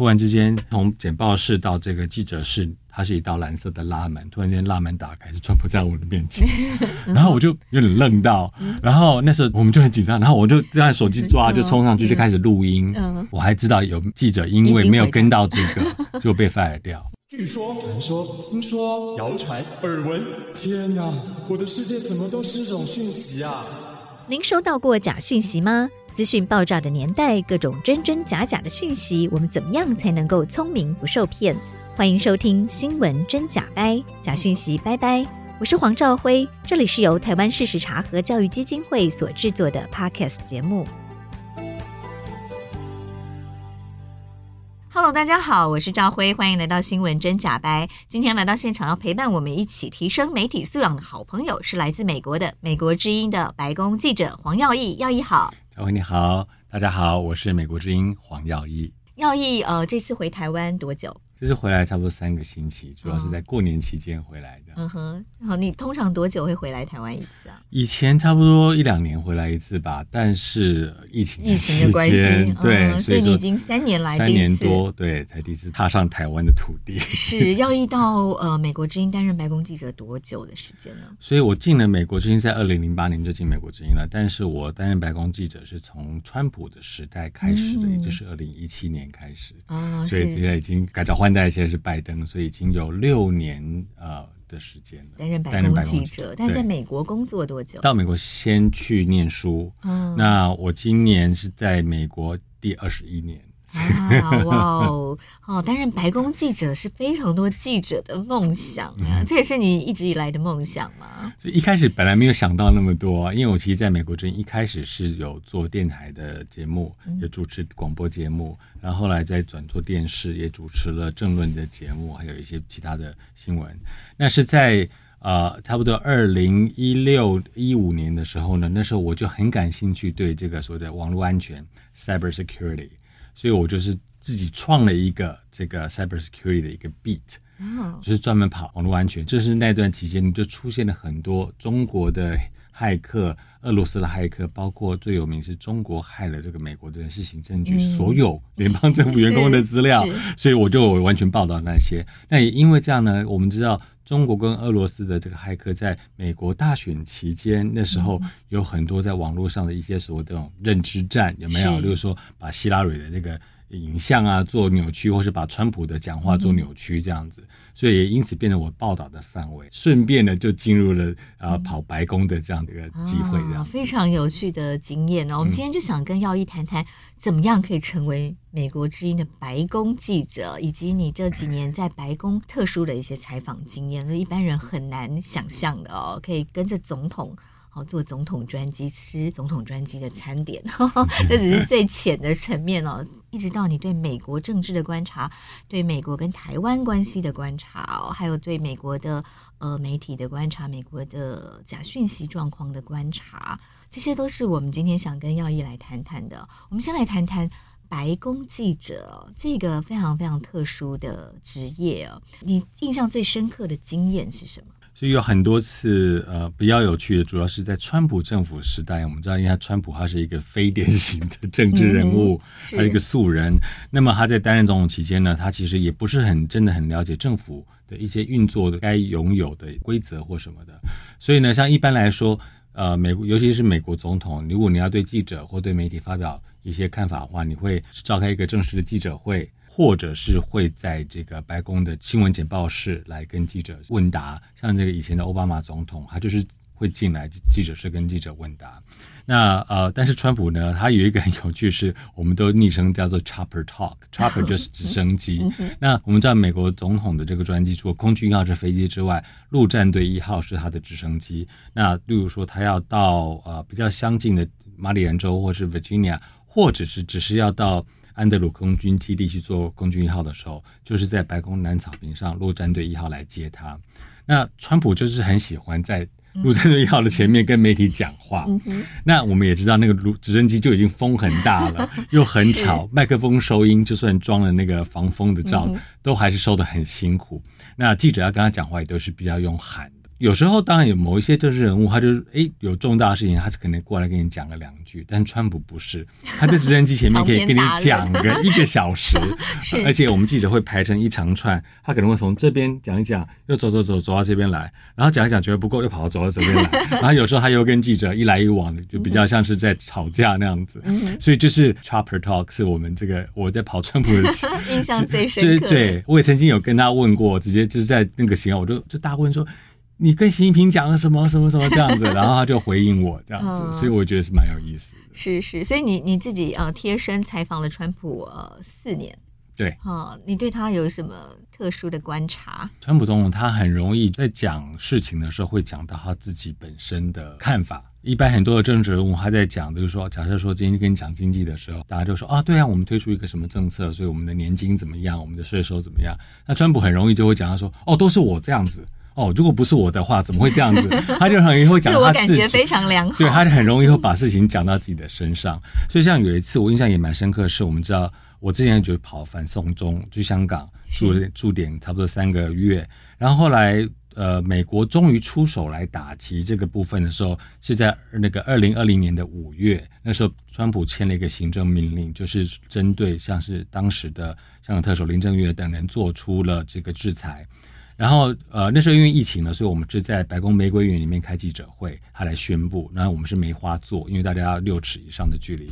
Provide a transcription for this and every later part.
突然之间，从简报室到这个记者室，它是一道蓝色的拉门。突然间，拉门打开，是川普在我的面前，然后我就有点愣到。然后那时候我们就很紧张，然后我就让手机抓，就冲上去就开始录音。我还知道有记者因为没有跟到这个，就被 fire 掉。据说、传说、听说、谣传、耳闻，天哪！我的世界怎么都是这种讯息啊？您收到过假讯息吗？资讯爆炸的年代，各种真真假假的讯息，我们怎么样才能够聪明不受骗？欢迎收听《新闻真假掰》，假讯息拜拜。我是黄兆辉，这里是由台湾事实查核教育基金会所制作的 Podcast 节目。Hello，大家好，我是兆辉，欢迎来到新闻真假掰。今天来到现场要陪伴我们一起提升媒体素养的好朋友是来自美国的美国之音的白宫记者黄耀毅，耀毅好。各位你好，大家好，我是美国之音黄耀毅。耀毅，呃，这次回台湾多久？这是回来差不多三个星期，主要是在过年期间回来的。嗯哼，好，你通常多久会回来台湾一次啊？以前差不多一两年回来一次吧，但是疫情疫情的关系，对，所以你已经三年来三年多，对，才第一次踏上台湾的土地。是要一到呃美国之音担任白宫记者多久的时间呢？所以我进了美国之音，在二零零八年就进美国之音了，但是我担任白宫记者是从川普的时代开始的，嗯、也就是二零一七年开始啊，所以现在已经改朝换代，现在是拜登。所以已经有六年呃的时间了，担任白宫记者，但在美国工作多久？到美国先去念书，嗯，那我今年是在美国第二十一年。啊哇哦！哦，担任白宫记者是非常多记者的梦想啊，这也是你一直以来的梦想吗？所以一开始本来没有想到那么多，因为我其实在美国之前一开始是有做电台的节目，也主持广播节目，然后后来再转做电视，也主持了政论的节目，还有一些其他的新闻。那是在呃差不多二零一六一五年的时候呢，那时候我就很感兴趣对这个所谓的网络安全 （cyber security）。所以我就是自己创了一个这个 cybersecurity 的一个 beat，嗯就是专门跑网络安全。就是那段期间就出现了很多中国的骇客、俄罗斯的骇客，包括最有名是中国害了这个美国的人事行政局所有联邦政府员工的资料，所以我就完全报道那些。那也因为这样呢，我们知道。中国跟俄罗斯的这个骇客在美国大选期间，那时候有很多在网络上的一些所谓的这种认知战，有没有？就是说把希拉蕊的这个影像啊做扭曲，或是把川普的讲话做扭曲这样子，所以也因此变成我报道的范围，顺便呢就进入了啊跑白宫的这样的一个机会，这样、哦、非常有趣的经验呢、哦。我们今天就想跟耀一谈谈，怎么样可以成为美国之音的白宫记者，以及你这几年在白宫特殊的一些采访经验，是一般人很难想象的哦，可以跟着总统。好，做总统专机，吃总统专机的餐点，呵呵，这只是最浅的层面哦。一直到你对美国政治的观察，对美国跟台湾关系的观察哦，还有对美国的呃媒体的观察，美国的假讯息状况的观察，这些都是我们今天想跟耀毅来谈谈的。我们先来谈谈白宫记者这个非常非常特殊的职业哦。你印象最深刻的经验是什么？所以有很多次，呃，比较有趣的，主要是在川普政府时代。我们知道，因为他川普他是一个非典型的政治人物，嗯、他是一个素人。那么他在担任总统期间呢，他其实也不是很真的很了解政府的一些运作的该拥有的规则或什么的。所以呢，像一般来说，呃，美国尤其是美国总统，如果你要对记者或对媒体发表一些看法的话，你会召开一个正式的记者会。或者是会在这个白宫的新闻简报室来跟记者问答，像这个以前的奥巴马总统，他就是会进来记者室跟记者问答。那呃，但是川普呢，他有一个很有趣是，我们都昵称叫做 Chopper Talk，Chopper 就是直升机。那我们知道美国总统的这个专机，除了空军一号是飞机之外，陆战队一号是他的直升机。那例如说他要到呃比较相近的马里兰州或是 Virginia，或者是只是要到。安德鲁空军基地去做空军一号的时候，就是在白宫南草坪上陆战队一号来接他。那川普就是很喜欢在陆战队一号的前面跟媒体讲话。嗯、那我们也知道，那个陆直升机就已经风很大了，又很吵，麦克风收音就算装了那个防风的罩，嗯、都还是收的很辛苦。那记者要跟他讲话，也都是比较用喊。有时候当然有某一些政治人物，他就是诶有重大的事情，他是可能过来跟你讲个两句。但川普不是，他在直升机前面 可以跟你讲个一个小时，而且我们记者会排成一长串，他可能会从这边讲一讲，又走走走走到这边来，然后讲一讲觉得不够，又跑到走到这边来，然后有时候他又跟记者一来一往的，就比较像是在吵架那样子。所以就是 Chopper Talk 是我们这个我在跑川普的印象最深刻。对，我也曾经有跟他问过，直接就是在那个时候，我就就大问说。你跟习近平讲了什么什么什么这样子，然后他就回应我这样子，嗯、所以我觉得是蛮有意思的。是是，所以你你自己呃贴身采访了川普呃四年，对，哦，你对他有什么特殊的观察？川普总统他很容易在讲事情的时候会讲到他自己本身的看法。一般很多的政治人物他在讲，就是说，假设说今天跟你讲经济的时候，大家就说啊，对啊，我们推出一个什么政策，所以我们的年金怎么样，我们的税收怎么样？那川普很容易就会讲他说，哦，都是我这样子。哦，如果不是我的话，怎么会这样子？他就很容易会讲他自我感觉非常良好。对，他就很容易会把事情讲到自己的身上。所以像有一次，我印象也蛮深刻的是，我们知道我之前就跑反送中去香港住了驻点差不多三个月，然后后来呃，美国终于出手来打击这个部分的时候，是在那个二零二零年的五月，那时候川普签了一个行政命令，就是针对像是当时的香港特首林郑月等人做出了这个制裁。然后，呃，那时候因为疫情呢，所以我们是在白宫玫瑰园里面开记者会，他来宣布。然后我们是梅花座，因为大家要六尺以上的距离，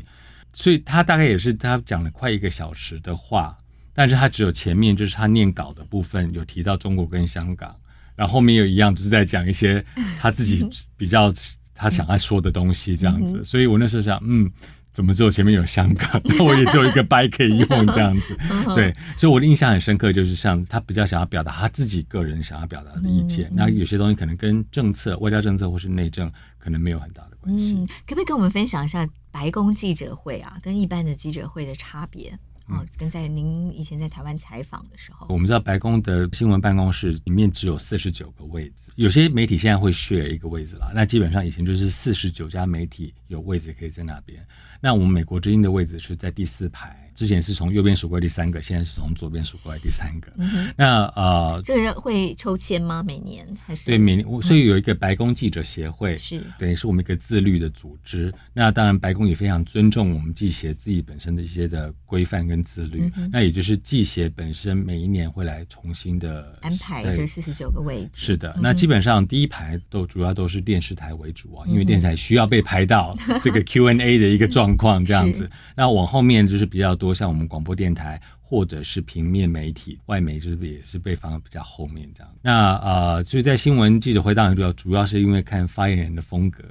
所以他大概也是他讲了快一个小时的话，但是他只有前面就是他念稿的部分有提到中国跟香港，然后后面又一样就是在讲一些他自己比较他想要说的东西这样子。所以我那时候想，嗯。怎么只有前面有香港，那 我也只有一个掰可以用这样子，对，所以我的印象很深刻，就是像他比较想要表达他自己个人想要表达的意见，那有些东西可能跟政策、外交政策或是内政可能没有很大的关系。嗯，可不可以跟我们分享一下白宫记者会啊，跟一般的记者会的差别？哦，跟在您以前在台湾采访的时候，我们知道白宫的新闻办公室里面只有四十九个位置，有些媒体现在会 share 一个位置了，那基本上以前就是四十九家媒体有位置可以在那边。那我们美国之音的位置是在第四排。之前是从右边数过来第三个，现在是从左边数过来第三个。嗯、那呃，这个会抽签吗？每年还是？对，每年。所以有一个白宫记者协会，是、嗯、等于是我们一个自律的组织。那当然，白宫也非常尊重我们记协自己本身的一些的规范跟自律。嗯、那也就是记协本身每一年会来重新的安排这四十九个位置。是的，那基本上第一排都主要都是电视台为主啊，因为电视台需要被拍到这个 Q&A 的一个状况这样子。那往后面就是比较多，像我们广播电。台或者是平面媒体，外媒是不是也是被放在比较后面这样。那呃，所以在新闻记者会当然主要主要是因为看发言人的风格。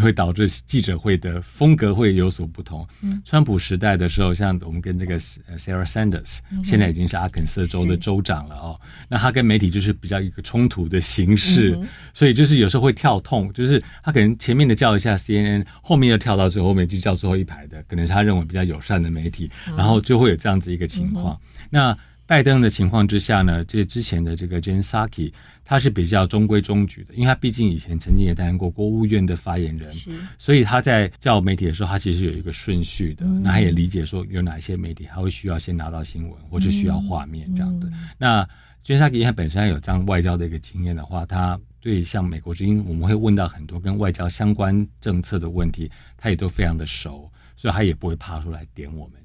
会导致记者会的风格会有所不同。嗯，川普时代的时候，像我们跟这个 Sarah Sanders，现在已经是阿肯色州的州长了哦。那他跟媒体就是比较一个冲突的形式，所以就是有时候会跳痛，就是他可能前面的叫一下 CNN，后面又跳到最后面就叫最后一排的，可能是他认为比较友善的媒体，然后就会有这样子一个情况。那拜登的情况之下呢，这之前的这个 Jen Psaki 他是比较中规中矩的，因为他毕竟以前曾经也担任过国务院的发言人，所以他在叫媒体的时候，他其实有一个顺序的。嗯、那他也理解说有哪一些媒体他会需要先拿到新闻，或者需要画面这样的。那 Jen Psaki 他本身有这样外交的一个经验的话，他对像美国之音，我们会问到很多跟外交相关政策的问题，他也都非常的熟，所以他也不会怕出来点我们。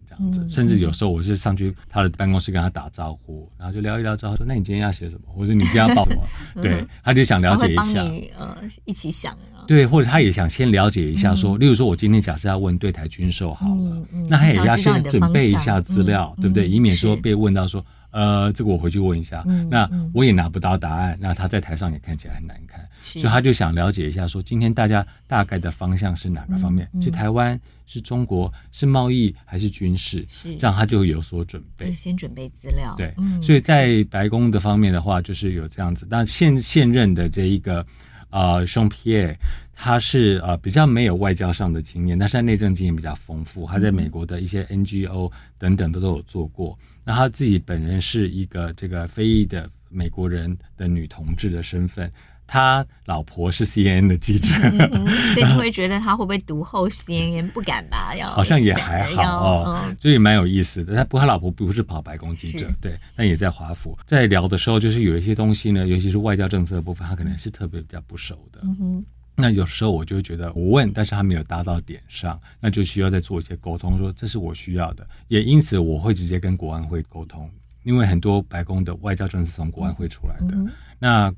甚至有时候我是上去他的办公室跟他打招呼，然后就聊一聊之后说：“那你今天要写什么？或者你今天要报什么？”对，他就想了解一下，呃，一起想啊。对，或者他也想先了解一下，说，例如说我今天假设要问对台军售好了，那他也要先准备一下资料，对不对？以免说被问到说，呃，这个我回去问一下，那我也拿不到答案，那他在台上也看起来很难看，所以他就想了解一下，说今天大家大概的方向是哪个方面？是台湾？是中国是贸易还是军事？是这样，他就会有所准备，先准备资料。对，嗯、所以在白宫的方面的话，就是有这样子。但现现任的这一个呃，Jean Pierre，他是呃比较没有外交上的经验，但是他内政经验比较丰富，他在美国的一些 NGO 等等都都有做过。那他自己本人是一个这个非裔的美国人的女同志的身份。他老婆是 CNN 的记者，嗯，所以你会觉得他会不会读后 CNN？不敢吧？要好像也还好哦，嗯、所以蛮有意思的。他不过他老婆不是跑白宫记者，对，但也在华府。在聊的时候，就是有一些东西呢，尤其是外交政策的部分，他可能是特别比较不熟的。嗯，那有时候我就会觉得我问，但是他没有搭到点上，那就需要再做一些沟通，说这是我需要的。也因此，我会直接跟国安会沟通，因为很多白宫的外交政策从国安会出来的。嗯、那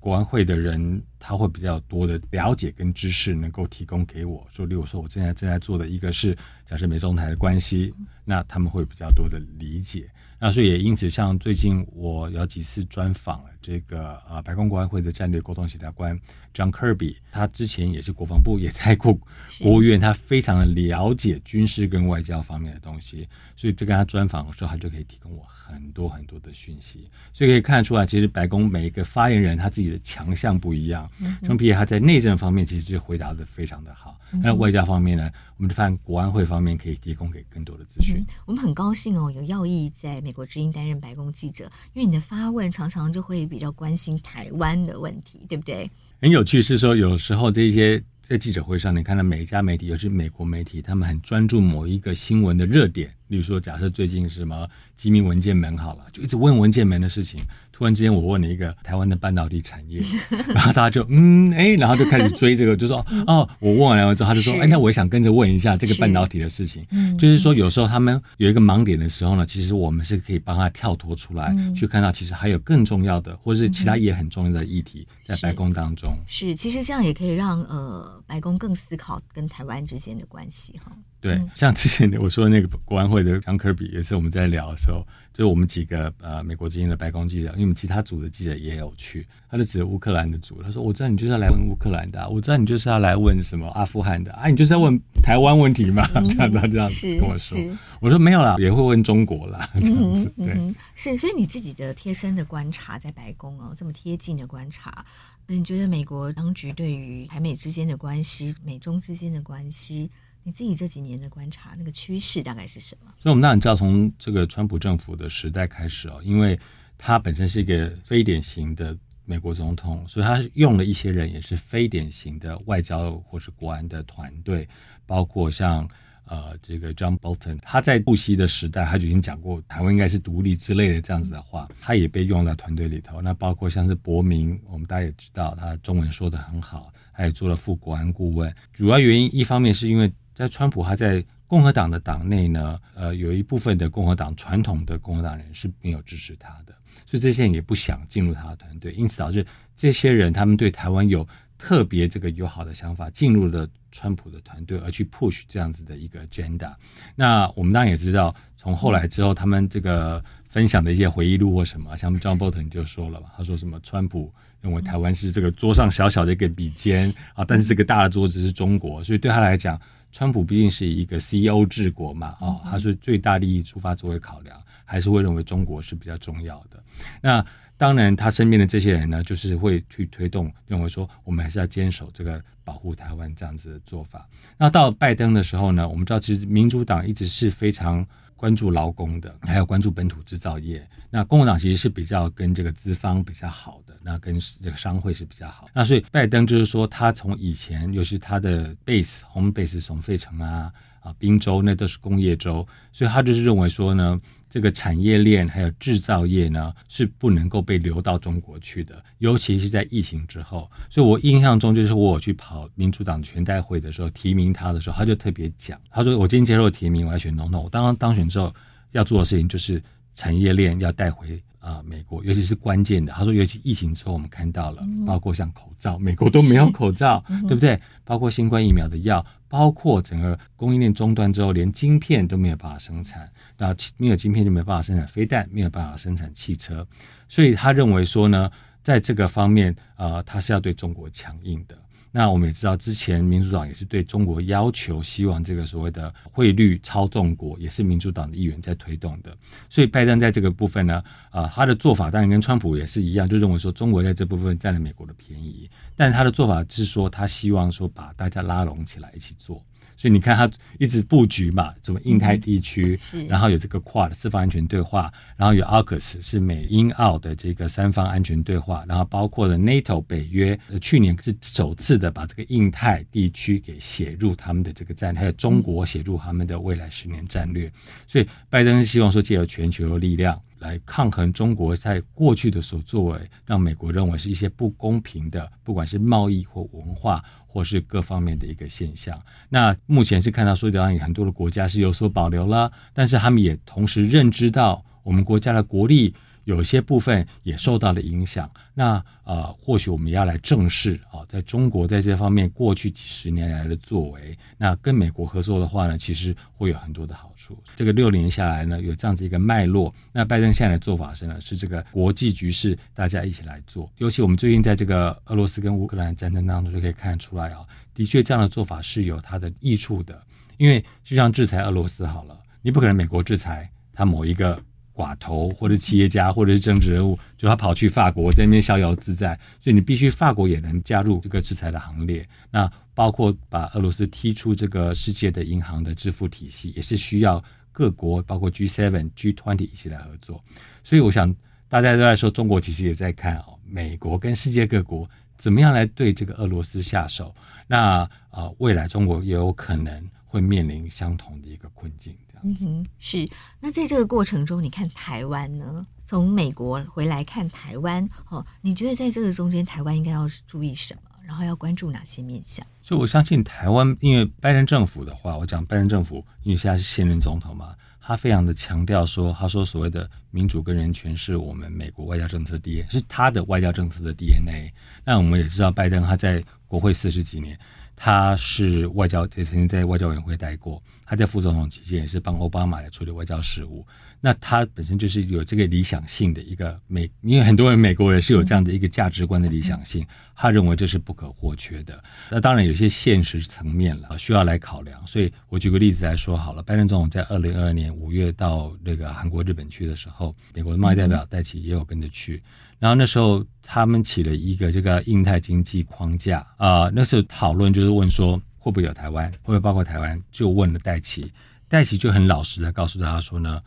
国安会的人，他会比较多的了解跟知识，能够提供给我说，例如说，我现在正在做的一个是假设美中台的关系，那他们会比较多的理解。那所以也因此，像最近我有几次专访了这个呃白宫国安会的战略沟通协调官 John Kirby，他之前也是国防部，也在过国务院，他非常的了解军事跟外交方面的东西，所以这跟他专访的时候，他就可以提供我很多很多的讯息。所以可以看得出来，其实白宫每一个发言人他自己的强项不一样。John Pierre 他在内政方面其实就回答的非常的好，那外交方面呢，我们就发现国安会方面可以提供给更多的资讯。我们很高兴哦，有耀义在美国之音担任白宫记者，因为你的发问常常就会比较关心台湾的问题，对不对？很有趣是说，有时候这些在记者会上，你看到每一家媒体，尤其美国媒体，他们很专注某一个新闻的热点，例如说，假设最近是什么机密文件门好了，就一直问文件门的事情。突然之间，我问了一个台湾的半导体产业，然后大家就嗯哎，然后就开始追这个，就说哦，我问完了之后，他就说哎，那我也想跟着问一下这个半导体的事情。就是说，有时候他们有一个盲点的时候呢，其实我们是可以帮他跳脱出来，去看到其实还有更重要的，或者是其他也很重要的议题在白宫当中。是，其实这样也可以让呃白宫更思考跟台湾之间的关系哈。对，像之前我说的那个国安会的张科比，也是我们在聊的时候，就是我们几个呃美国之音的白宫记者，因为我们其他组的记者也有去，他就指着乌克兰的组，他说：“我知道你就是要来问乌克兰的，我知道你就是要来问什么阿富汗的啊，你就是要问台湾问题嘛？”这样他这样子跟我说，我说没有啦，也会问中国啦，这样子。对，嗯、是，所以你自己的贴身的观察，在白宫哦，这么贴近的观察，那你觉得美国当局对于台美之间的关系、美中之间的关系？你自己这几年的观察，那个趋势大概是什么？所以，我们当然知道，从这个川普政府的时代开始哦，因为他本身是一个非典型的美国总统，所以他用了一些人也是非典型的外交或是国安的团队，包括像呃这个 John Bolton，他在布希的时代他就已经讲过台湾应该是独立之类的这样子的话，他也被用在团队里头。那包括像是伯明，我们大家也知道他中文说得很好，他也做了副国安顾问。主要原因一方面是因为。在川普，他在共和党的党内呢，呃，有一部分的共和党传统的共和党人是没有支持他的，所以这些人也不想进入他的团队，因此导致这些人他们对台湾有特别这个友好的想法，进入了川普的团队，而去 push 这样子的一个 agenda。那我们当然也知道，从后来之后，他们这个分享的一些回忆录或什么，像 John Bolton 就说了嘛，他说什么川普。认为台湾是这个桌上小小的一个笔尖啊，但是这个大的桌子是中国，所以对他来讲，川普毕竟是一个 CEO 治国嘛，啊，他是最大利益出发作为考量，还是会认为中国是比较重要的。那当然，他身边的这些人呢，就是会去推动，认为说我们还是要坚守这个保护台湾这样子的做法。那到拜登的时候呢，我们知道其实民主党一直是非常。关注劳工的，还有关注本土制造业。那共和党其实是比较跟这个资方比较好的，那跟这个商会是比较好。那所以拜登就是说，他从以前，尤其他的 base home base 从费城啊。啊，宾州那都是工业州，所以他就是认为说呢，这个产业链还有制造业呢是不能够被流到中国去的，尤其是在疫情之后。所以我印象中就是我去跑民主党全代会的时候，提名他的时候，他就特别讲，他说我今天接受提名，我要选总统，我当当选之后要做的事情就是产业链要带回。啊、呃，美国尤其是关键的，他说，尤其疫情之后，我们看到了，包括像口罩，美国都没有口罩，嗯、对不对？包括新冠疫苗的药，包括整个供应链中断之后，连晶片都没有办法生产，那没有晶片就没有办法生产飞弹，没有办法生产汽车，所以他认为说呢，在这个方面，呃，他是要对中国强硬的。那我们也知道，之前民主党也是对中国要求，希望这个所谓的汇率操纵国，也是民主党的议员在推动的。所以拜登在这个部分呢，啊、他的做法当然跟川普也是一样，就认为说中国在这部分占了美国的便宜，但他的做法是说，他希望说把大家拉拢起来一起做。所以你看，他一直布局嘛，什么印太地区，嗯、然后有这个 QUAD 四方安全对话，然后有 AUKUS 是美英澳的这个三方安全对话，然后包括了 NATO 北约，去年是首次的把这个印太地区给写入他们的这个战略，还有中国写入他们的未来十年战略。所以拜登希望说，借由全球的力量来抗衡中国在过去的所作为，让美国认为是一些不公平的，不管是贸易或文化。或是各方面的一个现象，那目前是看到说，好像很多的国家是有所保留了，但是他们也同时认知到我们国家的国力。有些部分也受到了影响，那呃，或许我们要来正视啊，在中国在这方面过去几十年来的作为，那跟美国合作的话呢，其实会有很多的好处。这个六年下来呢，有这样子一个脉络，那拜登现在的做法是呢，是这个国际局势大家一起来做。尤其我们最近在这个俄罗斯跟乌克兰战争当中就可以看得出来啊，的确这样的做法是有它的益处的，因为就像制裁俄罗斯好了，你不可能美国制裁他某一个。寡头或者企业家或者是政治人物，就他跑去法国在那边逍遥自在，所以你必须法国也能加入这个制裁的行列。那包括把俄罗斯踢出这个世界的银行的支付体系，也是需要各国包括 G7、G20 一起来合作。所以我想大家都在说，中国其实也在看哦，美国跟世界各国怎么样来对这个俄罗斯下手。那啊，未来中国也有可能会面临相同的一个困境。嗯哼，是。那在这个过程中，你看台湾呢？从美国回来看台湾，哦，你觉得在这个中间，台湾应该要注意什么？然后要关注哪些面向？所以我相信台湾，因为拜登政府的话，我讲拜登政府，因为现在是现任总统嘛，他非常的强调说，他说所谓的民主跟人权是我们美国外交政策的 DNA，是他的外交政策的 DNA。那我们也知道，拜登他在国会四十几年。他是外交，也曾经在外交委员会待过。他在副总统期间也是帮奥巴马来处理外交事务。那他本身就是有这个理想性的一个美，因为很多人美国人是有这样的一个价值观的理想性，他认为这是不可或缺的。那当然有些现实层面了需要来考量。所以我举个例子来说好了，拜登总统在二零二二年五月到那个韩国、日本去的时候，美国的贸易代表戴琪也有跟着去。然后那时候他们起了一个这个印太经济框架啊、呃，那时候讨论就是问说会不会有台湾，会不会包括台湾？就问了戴奇，戴奇就很老实的告诉大家说呢，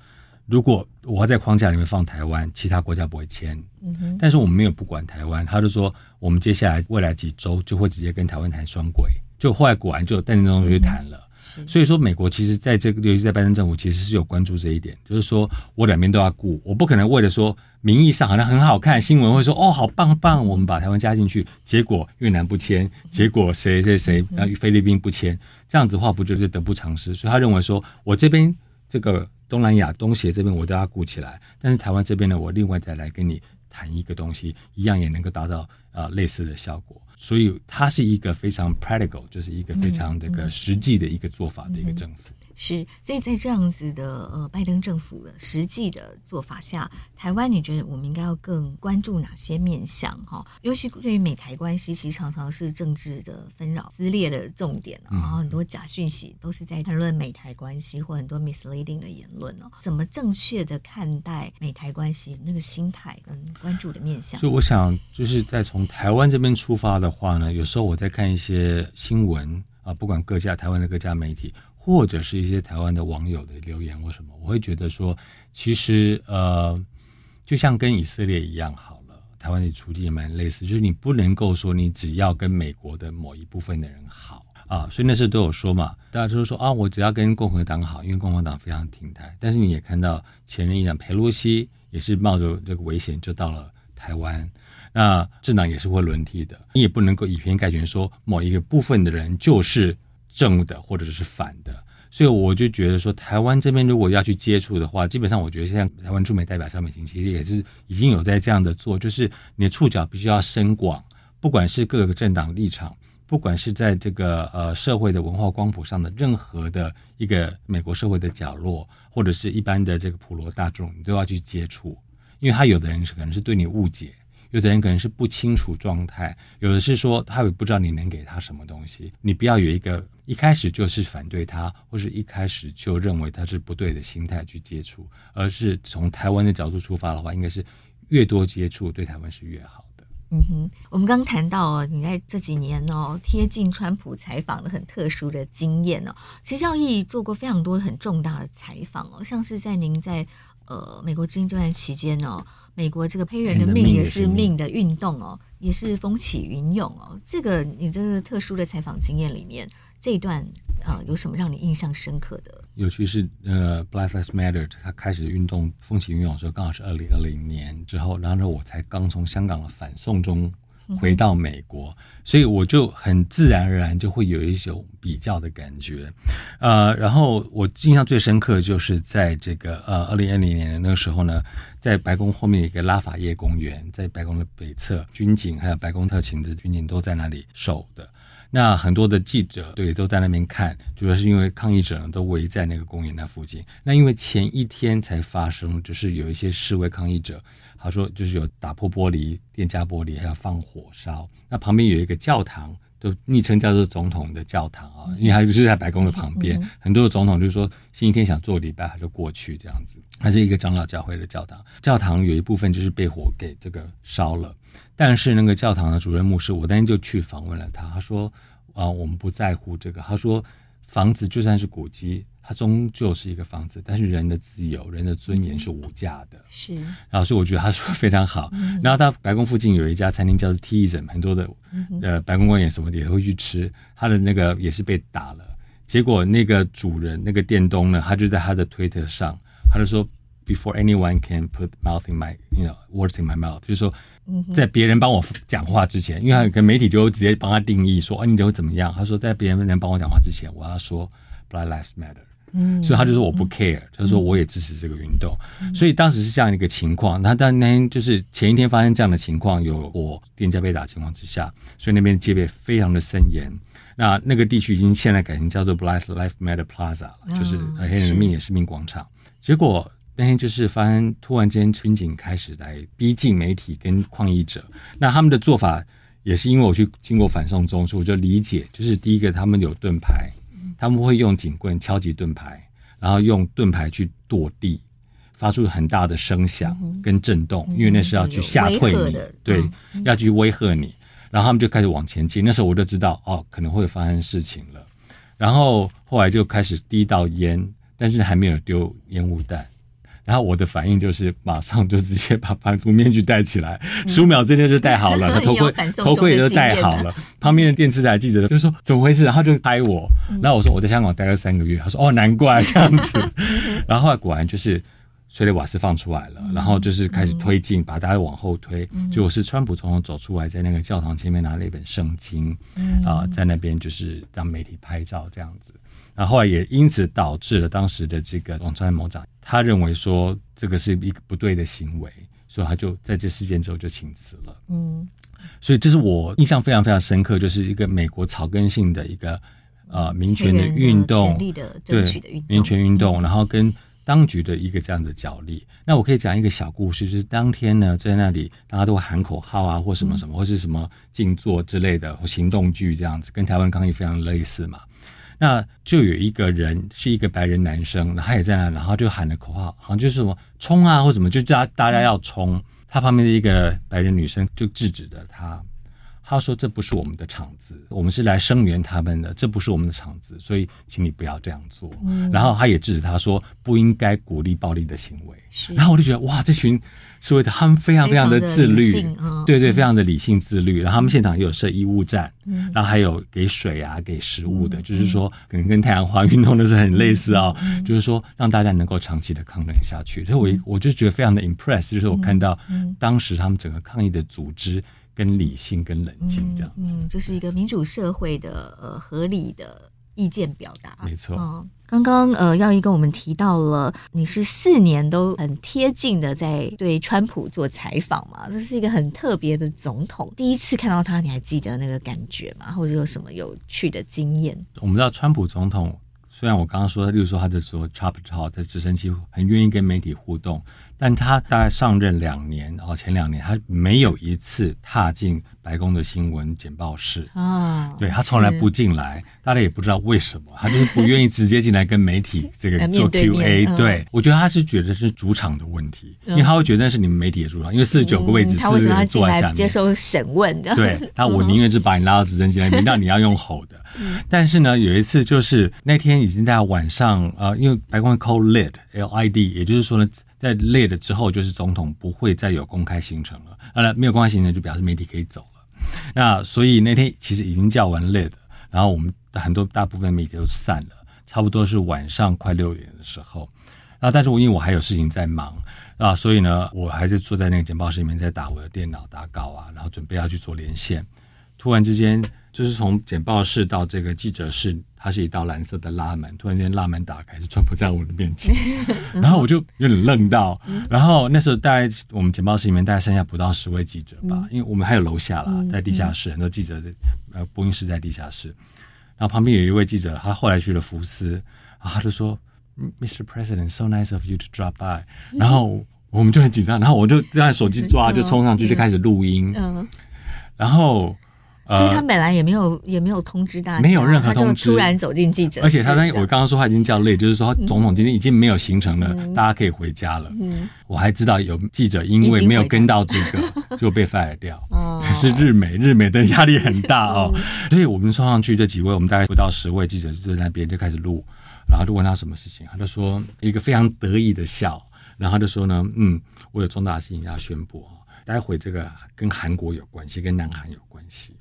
如果我要在框架里面放台湾，其他国家不会签。嗯哼。但是我们没有不管台湾，他就说我们接下来未来几周就会直接跟台湾谈双轨。就后来果然就戴建中就去谈了。嗯所以说，美国其实在这个，尤其在拜登政府，其实是有关注这一点，就是说我两边都要顾，我不可能为了说名义上好像很好看，新闻会说哦，好棒棒，我们把台湾加进去，结果越南不签，结果谁谁谁，然后菲律宾不签，这样子的话不就是得不偿失？所以他认为说，我这边这个东南亚东协这边我都要顾起来，但是台湾这边呢，我另外再来跟你谈一个东西，一样也能够达到啊、呃、类似的效果。所以它是一个非常 practical，就是一个非常这个实际的一个做法的一个政府。是，所以在这样子的呃拜登政府的实际的做法下，台湾你觉得我们应该要更关注哪些面向哈？尤其对于美台关系，其实常常是政治的纷扰撕裂的重点，然后很多假讯息都是在谈论美台关系或很多 misleading 的言论哦。怎么正确的看待美台关系那个心态跟关注的面向？所以我想就是在从台湾这边出发的话呢，有时候我在看一些新闻啊，不管各家台湾的各家媒体。或者是一些台湾的网友的留言或什么，我会觉得说，其实呃，就像跟以色列一样好了，台湾的处境也蛮类似，就是你不能够说你只要跟美国的某一部分的人好啊，所以那时候都有说嘛，大家就是说啊，我只要跟共和党好，因为共和党非常挺台，但是你也看到前任议长佩洛西也是冒着这个危险就到了台湾，那政党也是会轮替的，你也不能够以偏概全说某一个部分的人就是。正的或者是反的，所以我就觉得说，台湾这边如果要去接触的话，基本上我觉得像台湾驻美代表萧美琴其实也是已经有在这样的做，就是你的触角必须要深广，不管是各个政党立场，不管是在这个呃社会的文化光谱上的任何的一个美国社会的角落，或者是一般的这个普罗大众，你都要去接触，因为他有的人可能是对你误解。有的人可能是不清楚状态，有的是说他也不知道你能给他什么东西。你不要有一个一开始就是反对他，或是一开始就认为他是不对的心态去接触，而是从台湾的角度出发的话，应该是越多接触对台湾是越好的。嗯哼，我们刚谈到，你在这几年哦贴近川普采访的很特殊的经验哦，其实耀毅做过非常多很重大的采访哦，像是在您在呃美国之音这段期间哦，美国这个黑人的命也是命的运动哦，也是风起云涌哦，这个你这个特殊的采访经验里面这一段。啊，有什么让你印象深刻的？尤其是呃，Black Lives Matter，它开始运动风起云涌的时候，刚好是二零二零年之后，然后呢，我才刚从香港的反送中回到美国，所以我就很自然而然就会有一种比较的感觉。呃，然后我印象最深刻的就是在这个呃二零二零年的那个时候呢，在白宫后面一个拉法叶公园，在白宫的北侧，军警还有白宫特勤的军警都在那里守的。那很多的记者对都在那边看，主要是因为抗议者呢都围在那个公园那附近。那因为前一天才发生，就是有一些示威抗议者，他说就是有打破玻璃、店家玻璃，还有放火烧。那旁边有一个教堂，都昵称叫做“总统的教堂”啊，因为他就是在白宫的旁边。很多的总统就是说星期天想做礼拜，他就过去这样子。它是一个长老教会的教堂，教堂有一部分就是被火给这个烧了。但是那个教堂的主任牧师，我当天就去访问了他。他说：“啊，我们不在乎这个。他说，房子就算是古迹，它终究是一个房子。但是人的自由、人的尊严是无价的。是。然后所以我觉得他说非常好。嗯、然后他白宫附近有一家餐厅叫做 Teaism，很多的呃白宫官员什么的也会去吃。他的那个也是被打了。结果那个主人那个店东呢，他就在他的推特上，他就说。” Before anyone can put mouth in my, you know, words in my mouth，就是说，在别人帮我讲话之前，因为他跟媒体就直接帮他定义说，啊，你就会怎么样？他说，在别人能帮我讲话之前，我要说 Black Lives Matter。嗯，所以他就说我不 care，他说我也支持这个运动。所以当时是这样一个情况。那但那天就是前一天发生这样的情况，有我店家被打情况之下，所以那边戒备非常的森严。那那个地区已经现在改成叫做 Black Lives Matter Plaza 了，就是黑人的命也是命广场。结果。那天就是发生，突然间军警开始来逼近媒体跟抗议者。那他们的做法也是因为我去经过反送中，所以我就理解，就是第一个他们有盾牌，他们会用警棍敲击盾牌，然后用盾牌去跺地，发出很大的声响跟震动，因为那是要去吓退你，对，要去威吓你。然后他们就开始往前进。那时候我就知道，哦，可能会发生事情了。然后后来就开始滴到烟，但是还没有丢烟雾弹。然后我的反应就是马上就直接把防毒面具戴起来，十五、嗯、秒之内就戴好了，头盔头盔也都戴好了。旁边的电视台记者就说怎么回事，然后就拍我。然后我说我在香港待了三个月，他说哦难怪这样子。然后后来果然就是催泪瓦斯放出来了，然后就是开始推进，把大家往后推。就我是川普总统走出来，在那个教堂前面拿了一本圣经，啊，在那边就是让媒体拍照这样子。然后也因此导致了当时的这个王川谋长，他认为说这个是一个不对的行为，所以他就在这事件之后就请辞了。嗯，所以这是我印象非常非常深刻，就是一个美国草根性的一个呃民权的运动，对民权运动，然后跟当局的一个这样的角力。那我可以讲一个小故事，就是当天呢在那里大家都会喊口号啊，或什么什么，或是什么静坐之类的，或行动剧这样子，跟台湾抗议非常类似嘛。那就有一个人是一个白人男生，他也在那，然后就喊了口号，好像就是什么冲啊或什么，就叫大家要冲。他旁边的一个白人女生就制止了他，他说：“这不是我们的场子，我们是来声援他们的，这不是我们的场子，所以请你不要这样做。”然后他也制止他说：“不应该鼓励暴力的行为。”然后我就觉得哇，这群。所谓的他们非常非常的自律，对对，非常的理性自律。然后他们现场也有设医务站，然后还有给水啊、给食物的，就是说可能跟太阳花运动的是很类似啊，就是说让大家能够长期的抗争下去。所以，我我就觉得非常的 impress，就是我看到当时他们整个抗议的组织跟理性跟冷静这样子，嗯，就是一个民主社会的呃合理的意见表达，没错。刚刚呃，耀一跟我们提到了，你是四年都很贴近的在对川普做采访嘛，这是一个很特别的总统。第一次看到他，你还记得那个感觉吗？或者有什么有趣的经验？我们知道川普总统，虽然我刚刚说，例如说他就说 Chop Talk 在直升机很愿意跟媒体互动，但他大概上任两年哦，前两年他没有一次踏进白宫的新闻简报室啊、哦，对，他从来不进来，大家也不知道为什么，他就是不愿意直接进来跟媒体这个做 Q&A。对，对、嗯，我觉得他是觉得是主场的问题，嗯、因为他会觉得那是你们媒体的主场，因为四十九个位置，四十个人坐在下面接受审问的。对，那我宁愿是把你拉到直升机来，明道你要用吼的。但是呢，有一次就是那天已经在晚上，呃，因为白宫 call lid，L I D，也就是说呢。在累了之后，就是总统不会再有公开行程了。当然，没有公开行程就表示媒体可以走了。那所以那天其实已经叫完 lid，然后我们很多大部分媒体都散了，差不多是晚上快六点的时候。那但是我因为我还有事情在忙啊，所以呢，我还是坐在那个简报室里面在打我的电脑打稿啊，然后准备要去做连线。突然之间，就是从简报室到这个记者室，它是一道蓝色的拉门。突然间，拉门打开，就川普在我的面前，然后我就有点愣到。然后那时候，大概我们简报室里面大概剩下不到十位记者吧，因为我们还有楼下啦，在地下室，很多记者的呃播音室在地下室。然后旁边有一位记者，他后来去了福斯，然后他就说：“Mr. President, so nice of you to drop by。”然后我们就很紧张，然后我就让手机抓，就冲上去就开始录音。然后。所以他本来也没有也没有通知大家，没有任何通知，突然走进记者。而且他那我刚刚说他已经叫累，就是说总统今天已经没有行程了，嗯、大家可以回家了。嗯，我还知道有记者因为没有跟到这个 就被 fire 掉。哦，可是日美日美的压力很大哦，嗯、所以我们冲上去这几位，我们大概不到十位记者就在那边就开始录，然后就问他什么事情，他就说一个非常得意的笑，然后他就说呢，嗯，我有重大的事情要宣布，待会这个跟韩国有关系，跟南韩有关系。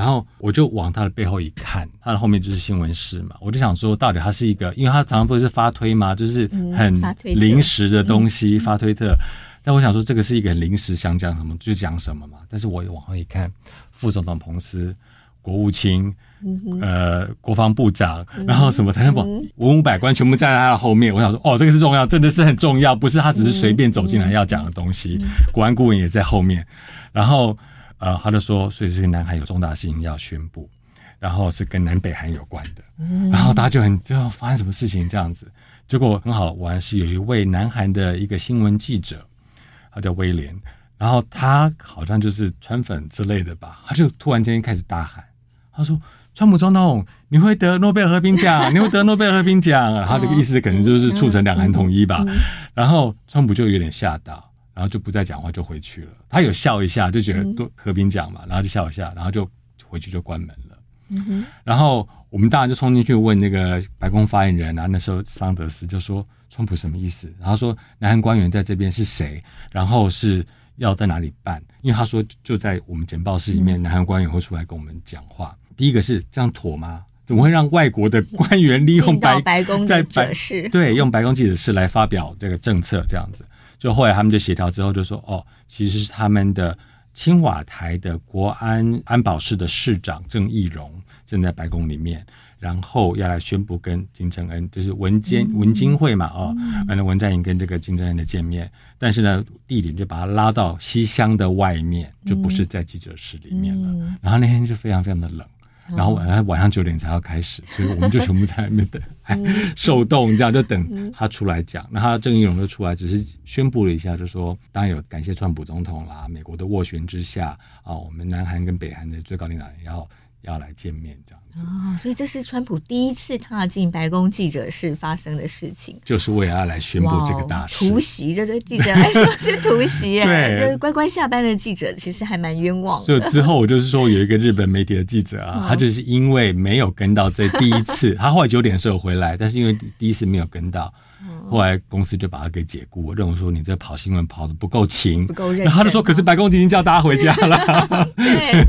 然后我就往他的背后一看，他的后面就是新闻室嘛。我就想说，到底他是一个，因为他常常不是发推嘛？就是很临时的东西发推特。但我想说，这个是一个很临时，想讲什么就讲什么嘛。但是我往后一看，副总统彭斯、国务卿、呃，国防部长，然后什么财政部文武百官全部站在他的后面。我想说，哦，这个是重要，真的是很重要，不是他只是随便走进来要讲的东西。国安顾问也在后面，然后。呃，他就说，所以这个南韩有重大事情要宣布，然后是跟南北韩有关的，然后大家就很就发生什么事情这样子，结果很好玩，是有一位南韩的一个新闻记者，他叫威廉，然后他好像就是川粉之类的吧，他就突然间开始大喊，他说：“川普总统，你会得诺贝尔和平奖，你会得诺贝尔和平奖。”然后这个意思可能就是促成两韩统一吧，然后川普就有点吓到。然后就不再讲话，就回去了。他有笑一下，就觉得都和平讲嘛，然后就笑一下，然后就回去就关门了。然后我们当然就冲进去问那个白宫发言人啊，那时候桑德斯就说：“川普什么意思？”然后说：“南韩官员在这边是谁？然后是要在哪里办？”因为他说就在我们简报室里面，南韩官员会出来跟我们讲话。第一个是这样妥吗？怎么会让外国的官员利用白白宫在记者室对用白宫记者室来发表这个政策这样子？就后来他们就协调之后就说，哦，其实是他们的青瓦台的国安安保室的室长郑义荣正在白宫里面，然后要来宣布跟金正恩，就是文监文金会嘛，哦，完了文在寅跟这个金正恩的见面，但是呢，地点就把他拉到西厢的外面，就不是在记者室里面了。然后那天就非常非常的冷。然后晚上晚上九点才要开始，所以我们就全部在外面等，还 受冻，这样就等他出来讲。那他郑义荣就出来，只是宣布了一下，就说当然有感谢川普总统啦，美国的斡旋之下啊，我们南韩跟北韩的最高领导人要。要来见面这样子哦，所以这是川普第一次踏进白宫记者室发生的事情，就是为了要来宣布这个大事。突袭，这对记者来说是突袭，对，就是乖乖下班的记者其实还蛮冤枉的。所以之后我就是说，有一个日本媒体的记者啊，他就是因为没有跟到这第一次，他后来九点的时候回来，但是因为第一次没有跟到。后来公司就把他给解雇，认为说你这跑新闻跑的不够勤，不够认真。然后他就说：“可是白宫已经叫大家回家了。”对，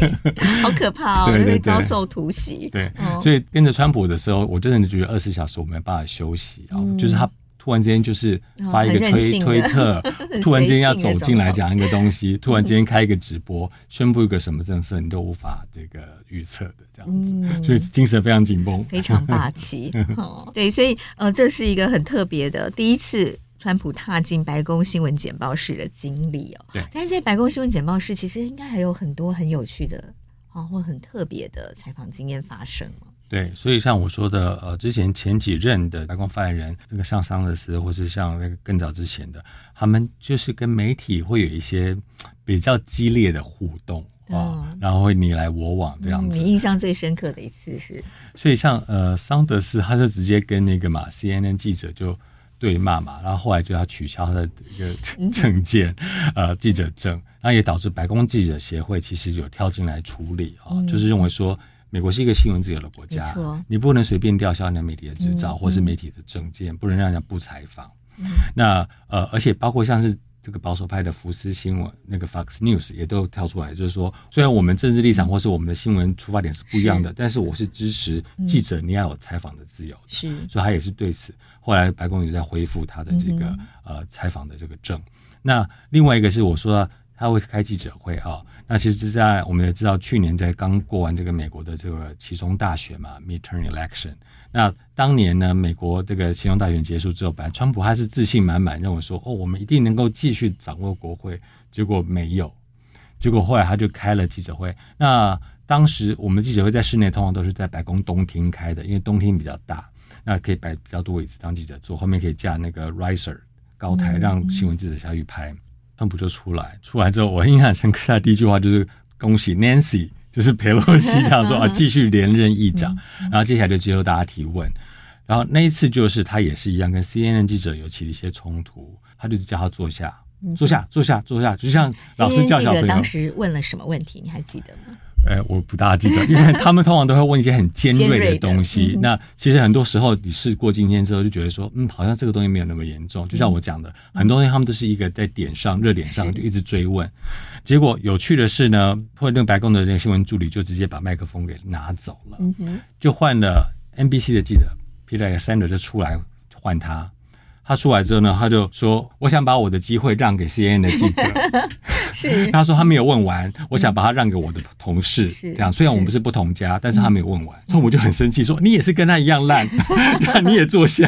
好可怕哦！会遭受突袭。对，所以跟着川普的时候，我真的觉得二十四小时我没办法休息啊，嗯、就是他。突然之间就是发一个推推特，突然间要走进来讲一个东西，突然间开一个直播，宣布一个什么政策，你都无法这个预测的这样子，所以精神非常紧绷，非常霸气。哦，对，所以呃，这是一个很特别的第一次，川普踏进白宫新闻简报室的经历哦。对，但是在白宫新闻简报室，其实应该还有很多很有趣的啊，或很特别的采访经验发生。对，所以像我说的，呃，之前前几任的白宫发言人，这个像桑德斯，或是像那个更早之前的，他们就是跟媒体会有一些比较激烈的互动啊、哦，然后会你来我往这样子。嗯、你印象最深刻的一次是？所以像呃桑德斯，他就直接跟那个嘛 CNN 记者就对骂嘛，然后后来就要取消他的一个 证件，呃记者证，然后也导致白宫记者协会其实有跳进来处理啊、哦，就是认为说。美国是一个新闻自由的国家，你不能随便吊销人家媒体的执照，或是媒体的证件，不能让人家不采访。那呃，而且包括像是这个保守派的福斯新闻，那个 Fox News 也都跳出来，就是说，虽然我们政治立场或是我们的新闻出发点是不一样的，但是我是支持记者你要有采访的自由。是，所以他也是对此，后来白宫也在恢复他的这个呃采访的这个证。那另外一个是我说他会开记者会啊。那其实，在我们也知道，去年在刚过完这个美国的这个其中大选嘛，midterm election。那当年呢，美国这个其中大选结束之后，本来川普他是自信满满，认为说，哦，我们一定能够继续掌握国会。结果没有，结果后来他就开了记者会。那当时我们记者会在室内，通常都是在白宫东厅开的，因为东厅比较大，那可以摆比较多椅子当记者坐，后面可以架那个 riser 高台，让新闻记者下去拍。川普就出来，出来之后，我印象深刻，他第一句话就是恭喜 Nancy，就是佩洛西这样说 啊，继续连任议长。然后接下来就接受大家提问，然后那一次就是他也是一样，跟 CNN 记者有起了一些冲突，他就是叫他坐下，坐下，坐下，坐下，就像老师叫小朋友。当时问了什么问题？你还记得吗？哎，我不大记得，因为他们通常都会问一些很尖锐的东西。那其实很多时候你试过今天之后，就觉得说，嗯，好像这个东西没有那么严重。就像我讲的，很多东西他们都是一个在点上、热点上就一直追问。结果有趣的是呢，或者那个白宫的那个新闻助理就直接把麦克风给拿走了，就换了 NBC 的记者 Peter Alexander 就出来换他。他出来之后呢，他就说：“我想把我的机会让给 CNN 的记者。”是，他说他没有问完，我想把他让给我的同事。是这样，虽然我们不是不同家，但是他没有问完，所以我就很生气，说：“你也是跟他一样烂，那你也坐下。”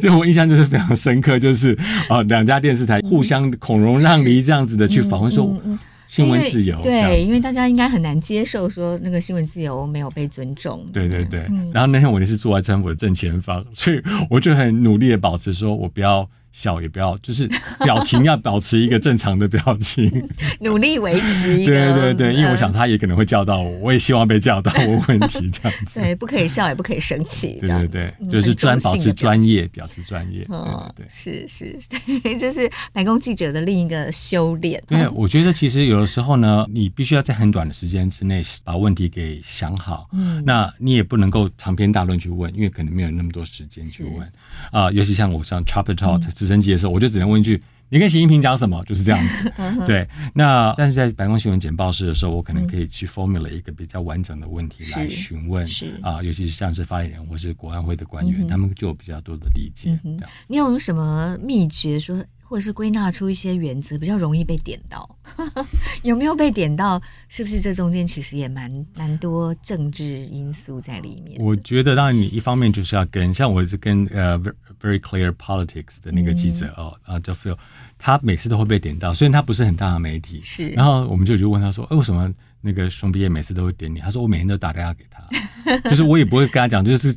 所以我印象就是非常深刻，就是啊，两家电视台互相孔融让梨这样子的去访问说。新闻自由，对，因为大家应该很难接受说那个新闻自由没有被尊重。对对对，嗯、然后那天我也是坐在川普的正前方，所以我就很努力的保持说我不要。笑也不要，就是表情要保持一个正常的表情，努力维持一个。对对对，因为我想他也可能会叫到我，我也希望被叫到我问题这样子。对，不可以笑，也不可以生气。对对对，就是专保持专业，表示专业。对对对，是是，对，这是白宫记者的另一个修炼。对，我觉得其实有的时候呢，你必须要在很短的时间之内把问题给想好。嗯，那你也不能够长篇大论去问，因为可能没有那么多时间去问啊。尤其像我上 Chopper Talk。直升机的时候，我就只能问一句：“你跟习近平讲什么？”就是这样子。对，那但是在白宫新闻简报室的时候，我可能可以去 formulate 一个比较完整的问题来询问。是啊，尤其是像是发言人或是国安会的官员，他们就有比较多的理解。你有什么秘诀说？或者是归纳出一些原则，比较容易被点到，有没有被点到？是不是这中间其实也蛮蛮多政治因素在里面？我觉得，当然你一方面就是要跟，像我是跟呃 Very Clear Politics 的那个记者、嗯、哦啊叫 Phil，他每次都会被点到，虽然他不是很大的媒体，是。然后我们就就问他说：“哎，为什么那个熊毕业每次都会点你？”他说：“我每天都打电话给他，就是我也不会跟他讲，就是。”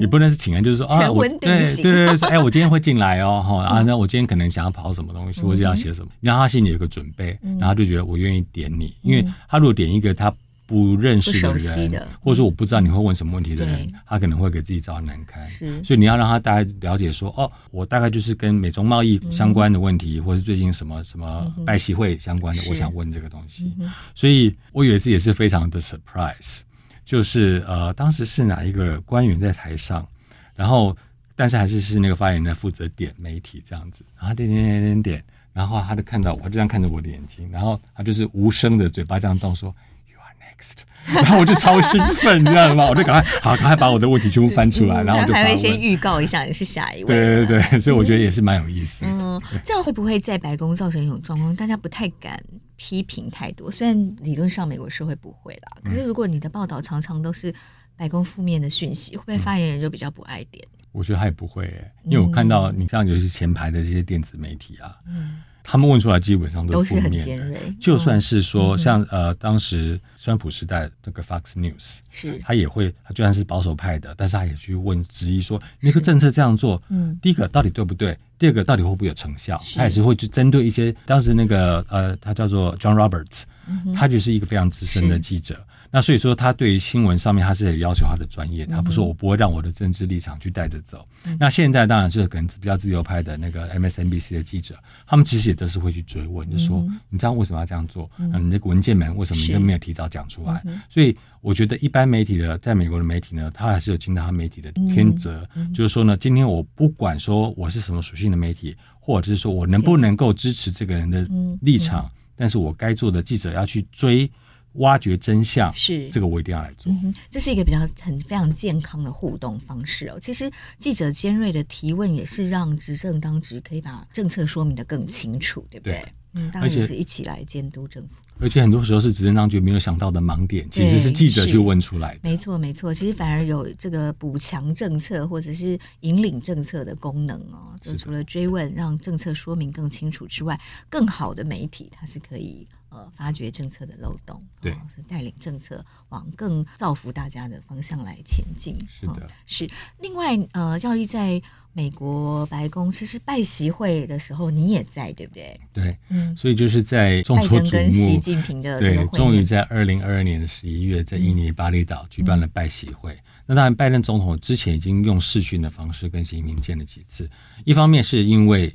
也不能是请人，就是说啊，我对对对，说哎，我今天会进来哦，哈啊，那我今天可能想要跑什么东西，或者要写什么，让他心里有个准备，然后他就觉得我愿意点你，因为他如果点一个他不认识的人，或者说我不知道你会问什么问题的人，他可能会给自己找难堪。是，所以你要让他大概了解说，哦，我大概就是跟美中贸易相关的问题，或是最近什么什么拜习会相关的，我想问这个东西。所以我有一次也是非常的 surprise。就是呃，当时是哪一个官员在台上，然后但是还是是那个发言人负责点媒体这样子，然后点点点点点，然后他就看到我，他就这样看着我的眼睛，然后他就是无声的嘴巴这样动说 “You are next”，然后我就超兴奋，你知道吗？我就赶快好，赶快把我的问题全部翻出来，然后我就还会先预告一下你是下一位。对对对，所以我觉得也是蛮有意思。嗯，这样会不会在白宫造成一种状况？大家不太敢。批评太多，虽然理论上美国社会不会啦，可是如果你的报道常常都是白宫负面的讯息，会不会发言人就比较不爱点？我觉得他也不会、欸，因为我看到你像尤其前排的这些电子媒体啊，嗯，他们问出来基本上都是负面的。就算是说像、嗯、呃当时川普时代这个 Fox News，是他也会，他就算是保守派的，但是他也去问质疑说，那个政策这样做，嗯，第一个到底对不对？第二个到底会不会有成效？他也是会去针对一些当时那个呃，他叫做 John Roberts，、嗯、他就是一个非常资深的记者。那所以说，他对于新闻上面，他是有要求他的专业。他不说，我不会让我的政治立场去带着走。嗯、那现在当然是可能比较自由派的那个 MSNBC 的记者，他们其实也都是会去追问，就说你知道为什么要这样做？嗯，你那个文件门为什么你就没有提早讲出来？所以我觉得一般媒体的，在美国的媒体呢，他还是有尽到他媒体的天责，就是说呢，今天我不管说我是什么属性的媒体，或者是说我能不能够支持这个人的立场，但是我该做的记者要去追。挖掘真相是这个，我一定要来做。嗯。这是一个比较很非常健康的互动方式哦。其实记者尖锐的提问也是让执政当局可以把政策说明的更清楚，对不对？对嗯，大家也是一起来监督政府。而且很多时候是执政当局没有想到的盲点，其实是记者去问出来的。没错，没错。其实反而有这个补强政策或者是引领政策的功能哦。就除了追问，让政策说明更清楚之外，更好的媒体它是可以。呃，发掘政策的漏洞，对，是带领政策往更造福大家的方向来前进。是的，哦、是。另外，呃，耀毅在美国白宫其实拜习会的时候，你也在，对不对？对，嗯，所以就是在众所瞩目，跟习近平的对，终于在二零二二年的十一月，在印尼巴厘岛举办了拜习会。嗯、那当然，拜登总统之前已经用视讯的方式跟习近平见了几次，一方面是因为。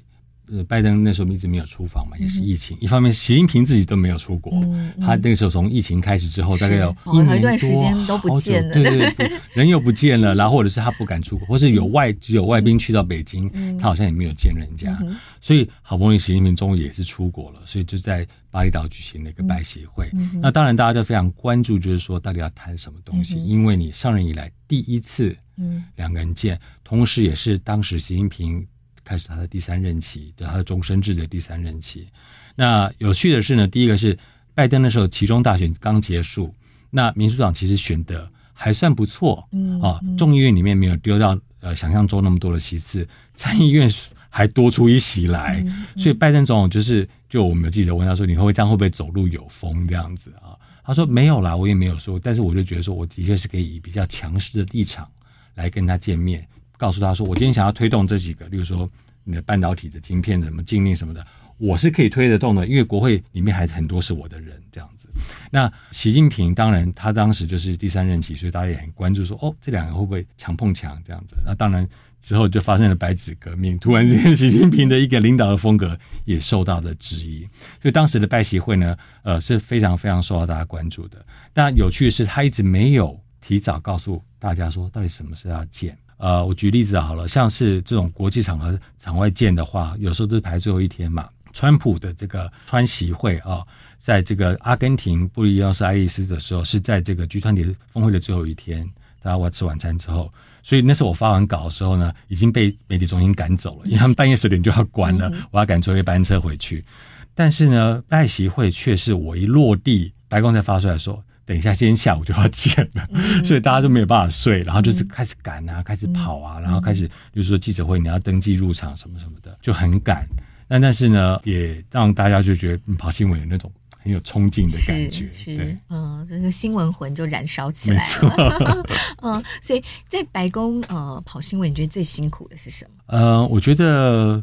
呃，拜登那时候一直没有出访嘛，也是疫情。嗯、一方面，习近平自己都没有出国。嗯嗯、他那个时候从疫情开始之后，大概有一年多、哦、一段时间都不见了，对对对，人又不见了，然后或者是他不敢出国，或是有外只有外宾去到北京，嗯、他好像也没有见人家。嗯、所以好不容易习近平终于也是出国了，所以就在巴厘岛举行了一个拜协会。那当然大家都非常关注，就是说到底要谈什么东西，嗯、因为你上任以来第一次，嗯，两个人见，同时也是当时习近平。开始他的第三任期，对他的终身制的第三任期。那有趣的是呢，第一个是拜登的时候，其中大选刚结束，那民主党其实选的还算不错，嗯啊，众议院里面没有丢掉呃想象中那么多的席次，参议院还多出一席来，嗯嗯、所以拜登总统就是，就我们有记者问他说，你会不会这样会不会走路有风这样子啊？他说没有啦，我也没有说，但是我就觉得说，我的确是可以以比较强势的立场来跟他见面。告诉他说，我今天想要推动这几个，例如说你的半导体的晶片什么禁令什么的，我是可以推得动的，因为国会里面还很多是我的人这样子。那习近平当然他当时就是第三任期，所以大家也很关注说，哦，这两个会不会强碰强这样子？那当然之后就发生了白纸革命，突然之间习近平的一个领导的风格也受到了质疑，所以当时的拜习会呢，呃是非常非常受到大家关注的。但有趣的是，他一直没有提早告诉大家说，到底什么时候要见。呃，我举例子好了，像是这种国际场合场外见的话，有时候都是排最后一天嘛。川普的这个川习会啊，在这个阿根廷布宜诺斯艾利斯的时候，是在这个 G20 峰会的最后一天，大家我要吃晚餐之后，所以那时候我发完稿的时候呢，已经被媒体中心赶走了，因为他们半夜十点就要关了，我要赶最后一班车回去。但是呢，拜习会却是我一落地，白宫才发出来说。等一下，今天下午就要见了，嗯、所以大家都没有办法睡，然后就是开始赶啊，嗯、开始跑啊，然后开始，就是说记者会，你要登记入场什么什么的，就很赶。那但是呢，也让大家就觉得跑新闻有那种很有冲劲的感觉，对，嗯，这个新闻魂就燃烧起来了。没错，嗯，所以在白宫呃跑新闻，你觉得最辛苦的是什么？呃，我觉得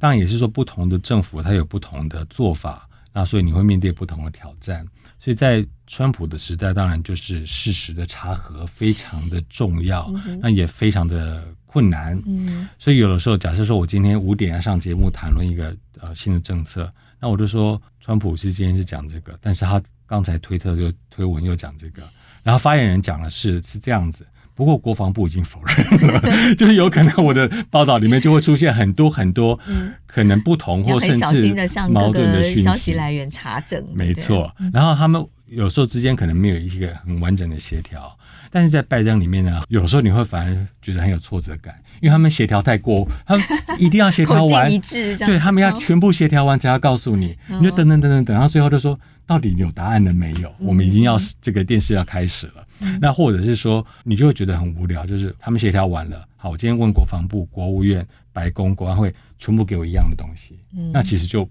当然也是说不同的政府它有不同的做法，那所以你会面对不同的挑战。所以在川普的时代，当然就是事实的查核非常的重要，那也非常的困难。嗯，所以有的时候，假设说我今天五点要上节目谈论一个呃新的政策，那我就说川普是今天是讲这个，但是他刚才推特就推文又讲这个，然后发言人讲的是是这样子。不过国防部已经否认了，就是有可能我的报道里面就会出现很多很多可能不同或甚至矛盾的消息来源查证。没错，然后他们有时候之间可能没有一个很完整的协调，但是在拜登里面呢，有时候你会反而觉得很有挫折感，因为他们协调太过，他们一定要协调完，一致，对，他们要全部协调完才要告诉你，你就等等等等等到最后就说。到底有答案了没有？我们已经要这个电视要开始了。嗯、那或者是说，你就会觉得很无聊，就是他们协调完了，好，我今天问国防部、国务院、白宫、国安会，全部给我一样的东西，嗯、那其实就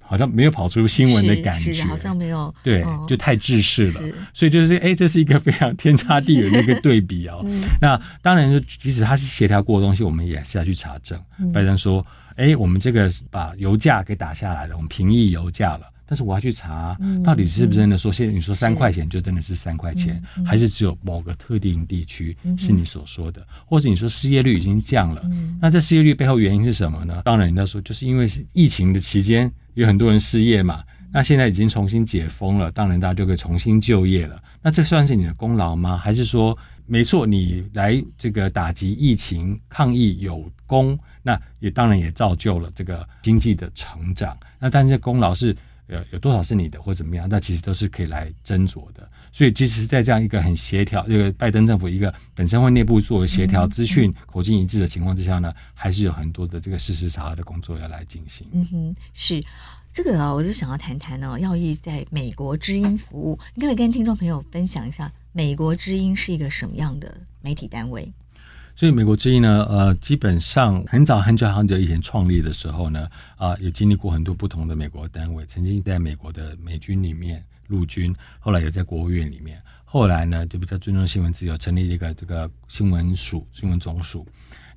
好像没有跑出新闻的感觉，好像没有，对，哦、就太制式了。所以就是，哎，这是一个非常天差地远的一个对比哦。嗯、那当然，就即使他是协调过的东西，我们也是要去查证。嗯、拜登说，哎，我们这个把油价给打下来了，我们平抑油价了。但是我要去查，到底是不是真的说，现在你说三块钱就真的是三块钱，还是只有某个特定地区是你所说的，或者你说失业率已经降了，那这失业率背后原因是什么呢？当然人家说就是因为疫情的期间有很多人失业嘛，那现在已经重新解封了，当然大家就可以重新就业了。那这算是你的功劳吗？还是说没错，你来这个打击疫情抗疫有功，那也当然也造就了这个经济的成长。那但是功劳是。有有多少是你的或怎么样？那其实都是可以来斟酌的。所以，即使是在这样一个很协调，这个拜登政府一个本身会内部做协调资讯口径一致的情况之下呢，还是有很多的这个事实查核的工作要来进行。嗯哼，是这个啊，我就想要谈谈呢，耀义在美国之音服务，你可不可以跟听众朋友分享一下，美国之音是一个什么样的媒体单位？所以美国之音呢，呃，基本上很早很久很久以前创立的时候呢，啊、也经历过很多不同的美国单位，曾经在美国的美军里面陆军，后来也在国务院里面，后来呢就比较尊重新闻自由，成立一个这个新闻署、新闻总署，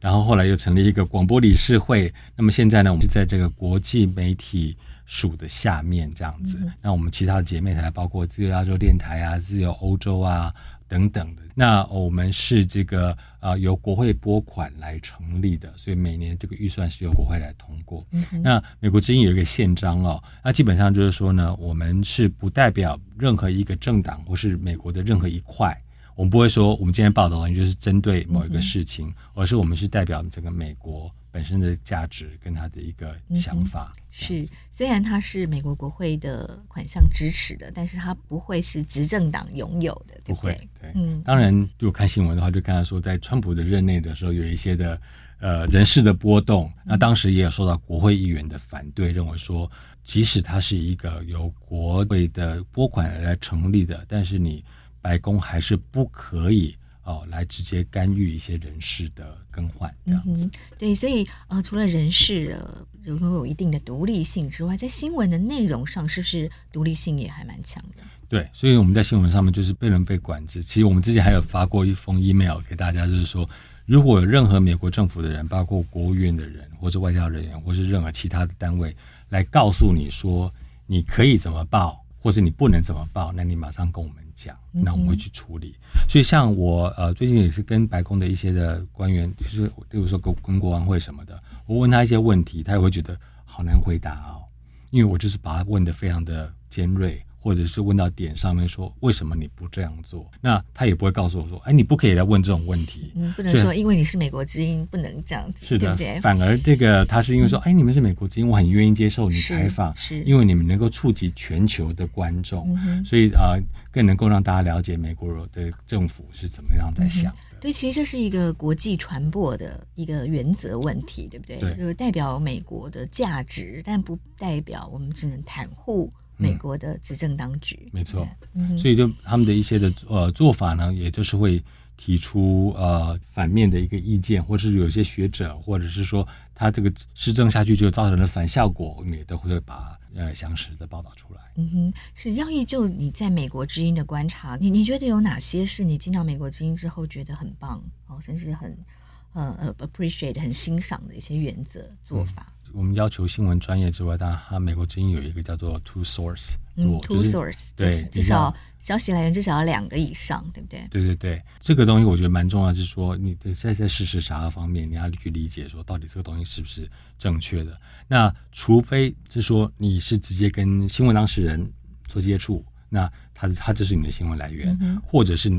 然后后来又成立一个广播理事会。那么现在呢，我们是在这个国际媒体署的下面这样子。那我们其他的姐妹台包括自由亚洲电台啊、自由欧洲啊。等等的，那我们是这个啊、呃、由国会拨款来成立的，所以每年这个预算是由国会来通过。嗯、那美国之音有一个宪章哦，那基本上就是说呢，我们是不代表任何一个政党或是美国的任何一块，我们不会说我们今天报道完就是针对某一个事情，嗯、而是我们是代表整个美国。本身的价值跟他的一个想法、嗯、是，虽然他是美国国会的款项支持的，但是他不会是执政党拥有的，对不对？不会，对，嗯，当然，如果看新闻的话，就看到说，在川普的任内的时候，有一些的呃人事的波动，那当时也有受到国会议员的反对，认为说，即使它是一个由国会的拨款来成立的，但是你白宫还是不可以。哦，来直接干预一些人事的更换，这样子。嗯、对，所以呃，除了人事呃拥有一定的独立性之外，在新闻的内容上，是不是独立性也还蛮强的？对，所以我们在新闻上面就是被人被管制。其实我们之前还有发过一封 email 给大家，就是说，如果有任何美国政府的人，包括国务院的人，或者外交人员，或是任何其他的单位，来告诉你说你可以怎么报，或是你不能怎么报，那你马上跟我们。讲，那我们会去处理。嗯、所以像我呃，最近也是跟白宫的一些的官员，就是例如说跟跟国安会什么的，我问他一些问题，他也会觉得好难回答哦，因为我就是把他问的非常的尖锐。或者是问到点上面说，为什么你不这样做？那他也不会告诉我说，哎，你不可以来问这种问题。嗯，不能说因为你是美国之音不能这样子。是的，对对，反而这个他是因为说，哎，你们是美国之音，我很愿意接受你采访，是，是因为你们能够触及全球的观众，嗯、所以啊、呃，更能够让大家了解美国的政府是怎么样在想的。嗯、对，其实这是一个国际传播的一个原则问题，对不对？对，就是代表美国的价值，但不代表我们只能袒护。美国的执政当局，嗯、没错，嗯、所以就他们的一些的呃做法呢，也就是会提出呃反面的一个意见，或者是有些学者，或者是说他这个施政下去就造成了反效果，我们也都会把呃详实的报道出来。嗯哼，是耀毅，就你在美国之音的观察，你你觉得有哪些是你进到美国之音之后觉得很棒哦，甚至很呃呃 appreciate 很欣赏的一些原则做法？嗯我们要求新闻专业之外，当然，它美国之音有一个叫做 two source，嗯，two source，对，至少消息来源至少要两个以上，对不对？对对对，这个东西我觉得蛮重要，就是说你在在事实查核方面，你要去理解说到底这个东西是不是正确的。那除非是说你是直接跟新闻当事人做接触，那他他就是你的新闻来源，嗯、或者是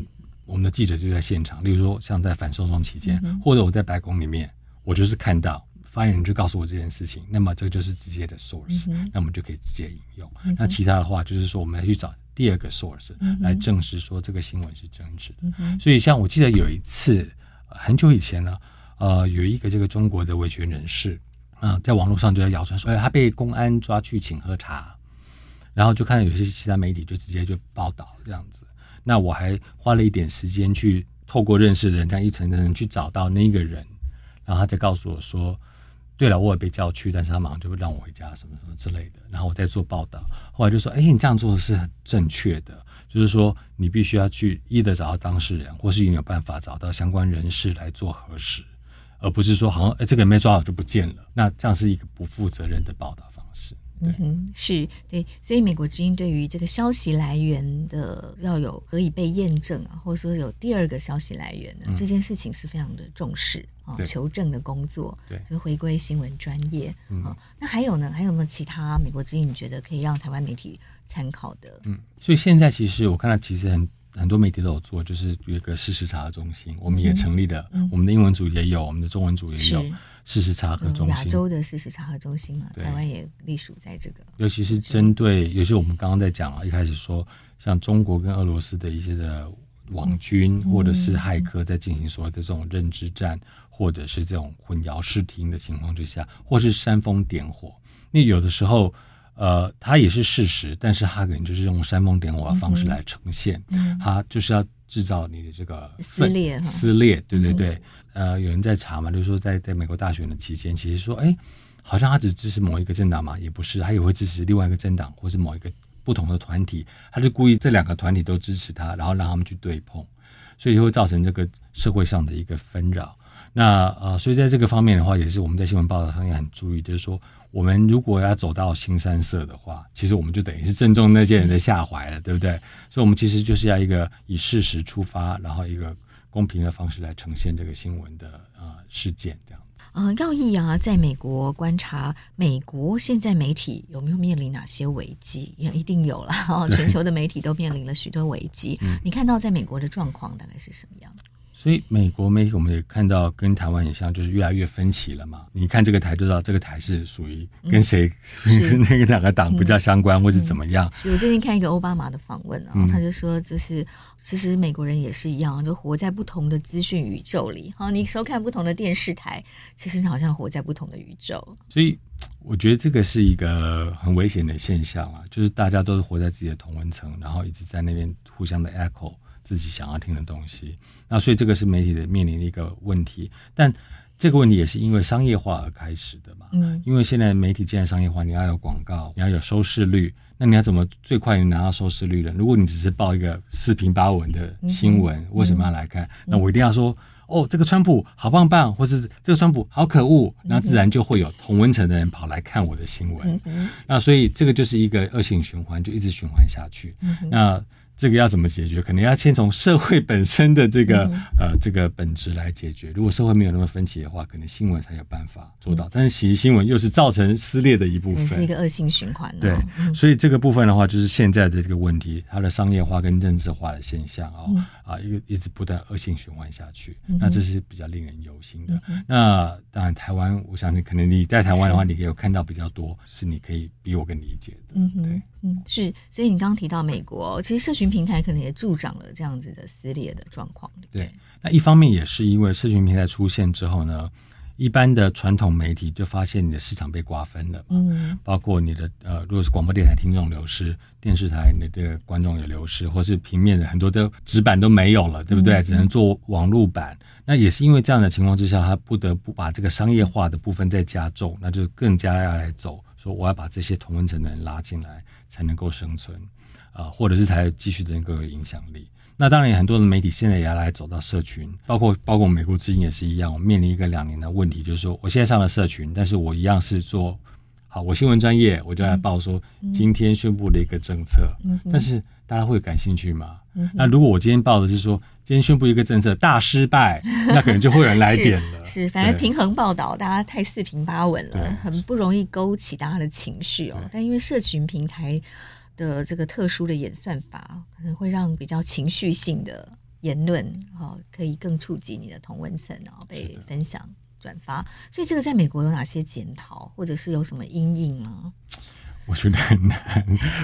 我们的记者就在现场，例如说像在反送中期间，嗯、或者我在白宫里面，我就是看到。发言人就告诉我这件事情，那么这个就是直接的 source，、嗯、那我们就可以直接引用。嗯、那其他的话就是说，我们来去找第二个 source、来证实说这个新闻是真实的。嗯、所以，像我记得有一次很久以前呢，呃，有一个这个中国的维权人士啊、呃，在网络上就在谣传说，哎，他被公安抓去请喝茶，然后就看到有些其他媒体就直接就报道这样子。那我还花了一点时间去透过认识的人，这样一层层去找到那个人，然后他再告诉我说。对了，我也被叫去，但是他马上就会让我回家，什么什么之类的。然后我再做报道，后来就说：“哎，你这样做是很正确的，就是说你必须要去一的找到当事人，或是你有办法找到相关人士来做核实，而不是说好像哎这个没抓到就不见了。那这样是一个不负责任的报道方式。”嗯哼，是对，所以美国之音对于这个消息来源的要有可以被验证啊，或者说有第二个消息来源呢，嗯、这件事情是非常的重视啊，对求证的工作，对，就回归新闻专业啊。嗯、那还有呢？还有没有其他美国之音你觉得可以让台湾媒体参考的？嗯，所以现在其实我看到其实很很多媒体都有做，就是有一个事实查核中心，我们也成立了，嗯、我们的英文组也有，我们的中文组也有。事实查核中心，亚洲的事实查核中心嘛，台湾也隶属在这个。尤其是针对，尤其我们刚刚在讲啊，一开始说，像中国跟俄罗斯的一些的网军或者是骇客在进行所谓的这种认知战，或者是这种混淆视听的情况之下，或是煽风点火，那有的时候，呃，它也是事实，但是它可能就是用煽风点火的方式来呈现，它就是要制造你的这个撕裂，撕裂，对对对。呃，有人在查嘛，就是说在在美国大选的期间，其实说，哎，好像他只支持某一个政党嘛，也不是，他也会支持另外一个政党，或是某一个不同的团体，他就故意这两个团体都支持他，然后让他们去对碰，所以就会造成这个社会上的一个纷扰。那呃，所以在这个方面的话，也是我们在新闻报道上也很注意，就是说，我们如果要走到新三色的话，其实我们就等于是正中那些人的下怀了，对不对？所以，我们其实就是要一个以事实出发，然后一个。公平的方式来呈现这个新闻的呃事件，这样子。呃，耀毅啊，在美国观察美国现在媒体有没有面临哪些危机？也一定有了，哦，全球的媒体都面临了许多危机。对 你看到在美国的状况大概是什么样？所以美国媒体我们也看到跟台湾也像，就是越来越分歧了嘛。你看这个台就知道这个台是属于跟谁、嗯、是 那个两个党比较相关，嗯、或是怎么样。是我最近看一个奥巴马的访问啊，嗯、他就说，就是其实美国人也是一样，就活在不同的资讯宇宙里。好，你收看不同的电视台，其实你好像活在不同的宇宙。所以我觉得这个是一个很危险的现象啊，就是大家都是活在自己的同温层，然后一直在那边互相的 echo。自己想要听的东西，那所以这个是媒体的面临的一个问题，但这个问题也是因为商业化而开始的嘛。嗯，因为现在媒体既然商业化，你要有广告，你要有收视率，那你要怎么最快能拿到收视率呢？如果你只是报一个四平八稳的新闻，嗯、为什么要来看？嗯、那我一定要说，哦，这个川普好棒棒，或是这个川普好可恶，那自然就会有同温层的人跑来看我的新闻。那所以这个就是一个恶性循环，就一直循环下去。嗯、那。这个要怎么解决？可能要先从社会本身的这个、嗯、呃这个本质来解决。如果社会没有那么分歧的话，可能新闻才有办法做到。嗯、但是其实新闻又是造成撕裂的一部分，是一个恶性循环、哦。对，嗯、所以这个部分的话，就是现在的这个问题，它的商业化跟政治化的现象啊、哦嗯、啊，一个一直不断恶性循环下去。嗯、那这是比较令人忧心的。嗯、那当然，台湾，我相信可能你在台湾的话，你可以有看到比较多，是你可以比我更理解的。嗯哼对。嗯，是，所以你刚刚提到美国，其实社群平台可能也助长了这样子的撕裂的状况。对，那一方面也是因为社群平台出现之后呢，一般的传统媒体就发现你的市场被瓜分了，嗯，包括你的呃，如果是广播电台听众流失，电视台你的这个观众也流失，或是平面的很多的纸板都没有了，对不对？嗯，只能做网络版。那也是因为这样的情况之下，他不得不把这个商业化的部分再加重，那就更加要来走，说我要把这些同温层的人拉进来。才能够生存，啊、呃，或者是才继续的能够有影响力。那当然，很多的媒体现在也要来走到社群，包括包括美国之音也是一样。我面临一个两年的问题，就是说，我现在上了社群，但是我一样是做好，我新闻专业，我就来报说今天宣布了一个政策，嗯嗯、但是大家会感兴趣吗？嗯、那如果我今天报的是说今天宣布一个政策大失败，那可能就会有人来点了。是，是，反正平衡报道，大家太四平八稳了，很不容易勾起大家的情绪哦。但因为社群平台的这个特殊的演算法，可能会让比较情绪性的言论哈，可以更触及你的同温层，然后被分享转发。所以这个在美国有哪些检讨，或者是有什么阴影吗？我觉得很难，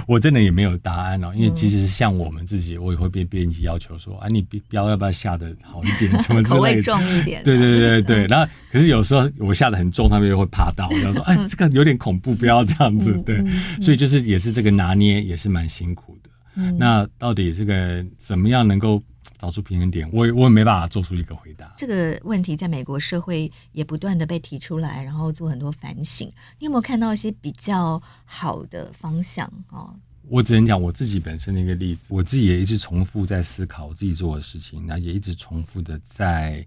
我真的也没有答案哦。因为即使是像我们自己，我也会被编辑要求说：“啊，你标要不要下的好一点，什么之类的，口味重一点。”对对对对。然后，可是有时候我下的很重，他们又会怕到，然后说：“哎，这个有点恐怖，不要这样子。”对，所以就是也是这个拿捏也是蛮辛苦的。那到底这个怎么样能够找出平衡点，我也我也没办法做出一个回答。这个问题在美国社会也不断的被提出来，然后做很多反省。你有没有看到一些比较好的方向哦？我只能讲我自己本身的一个例子，我自己也一直重复在思考我自己做的事情，那也一直重复的在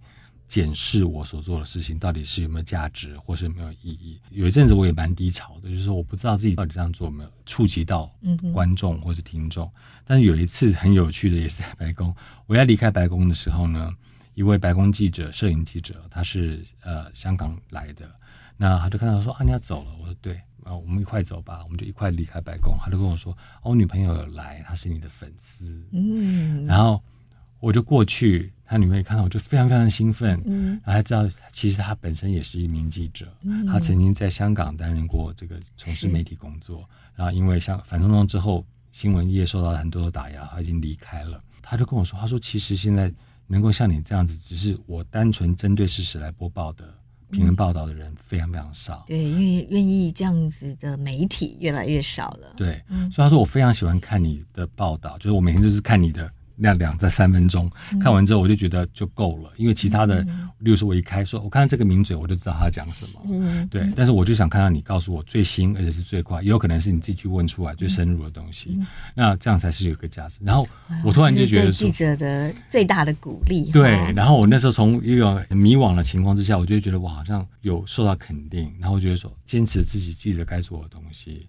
检视我所做的事情到底是有没有价值，或是有没有意义。有一阵子我也蛮低潮的，就是说我不知道自己到底这样做有没有触及到观众或是听众。但是有一次很有趣的，也是在白宫，我要离开白宫的时候呢，一位白宫记者、摄影记者，他是呃香港来的，那他就看到说啊，你要走了，我说对。啊，我们一块走吧，我们就一块离开白宫。他就跟我说：“哦，我女朋友有来，她是你的粉丝。”嗯，然后我就过去，他女朋友看到我就非常非常兴奋。嗯，然后他知道其实他本身也是一名记者，嗯，他曾经在香港担任过这个从事媒体工作。然后因为像反送中之后，新闻业受到了很多的打压，他已经离开了。他就跟我说：“他说其实现在能够像你这样子，只是我单纯针对事实来播报的。”评论报道的人非常非常少，对，因为愿意这样子的媒体越来越少了。对，嗯，所以他说我非常喜欢看你的报道，就是我每天就是看你的。那两在三分钟看完之后，我就觉得就够了，因为其他的，例如说我一开说，我看到这个名嘴，我就知道他讲什么，嗯对。但是我就想看到你告诉我最新，而且是最快，也有可能是你自己去问出来最深入的东西，那这样才是有个价值。然后我突然就觉得，记者的最大的鼓励。对。然后我那时候从一个迷惘的情况之下，我就觉得我好像有受到肯定，然后我觉得说坚持自己记者该做的东西。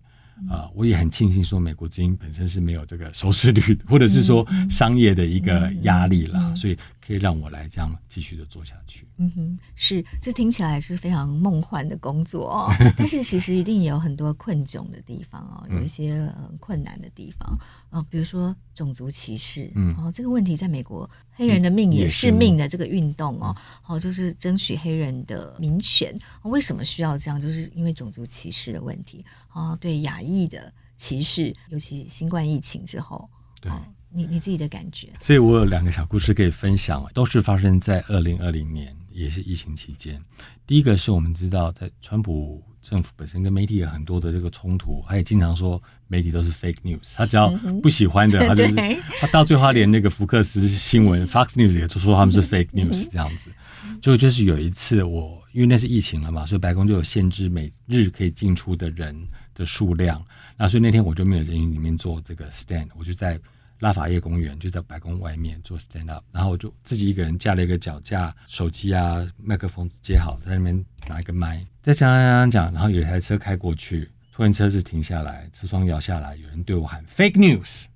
啊、呃，我也很庆幸说，美国之音本身是没有这个收视率，或者是说商业的一个压力啦，所以可以让我来这样继续的做下去。嗯哼，是，这听起来是非常梦幻的工作哦，但是其实一定也有很多困窘的地方哦，有一些困难的地方，呃，比如说种族歧视，嗯，哦，这个问题在美国，黑人的命也是命的这个运动哦，哦，就是争取黑人的民权，为什么需要这样？就是因为种族歧视的问题，哦，对亚裔的歧视，尤其新冠疫情之后，对。你你自己的感觉，所以我有两个小故事可以分享，都是发生在二零二零年，也是疫情期间。第一个是我们知道，在川普政府本身跟媒体有很多的这个冲突，他也经常说媒体都是 fake news，他只要不喜欢的，他就是他到最后连那个福克斯新闻 Fox News 也就说他们是 fake news 这样子。就就是有一次我因为那是疫情了嘛，所以白宫就有限制每日可以进出的人的数量，那所以那天我就没有在里面做这个 stand，我就在。拉法叶公园就在白宫外面做 stand up，然后我就自己一个人架了一个脚架，手机啊、麦克风接好，在那边拿一个麦，在讲讲讲，然后有一台车开过去，突然车子停下来，车窗摇下来，有人对我喊 “fake news”。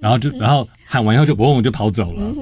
然后就，然后喊完以后就不问，我就跑走了。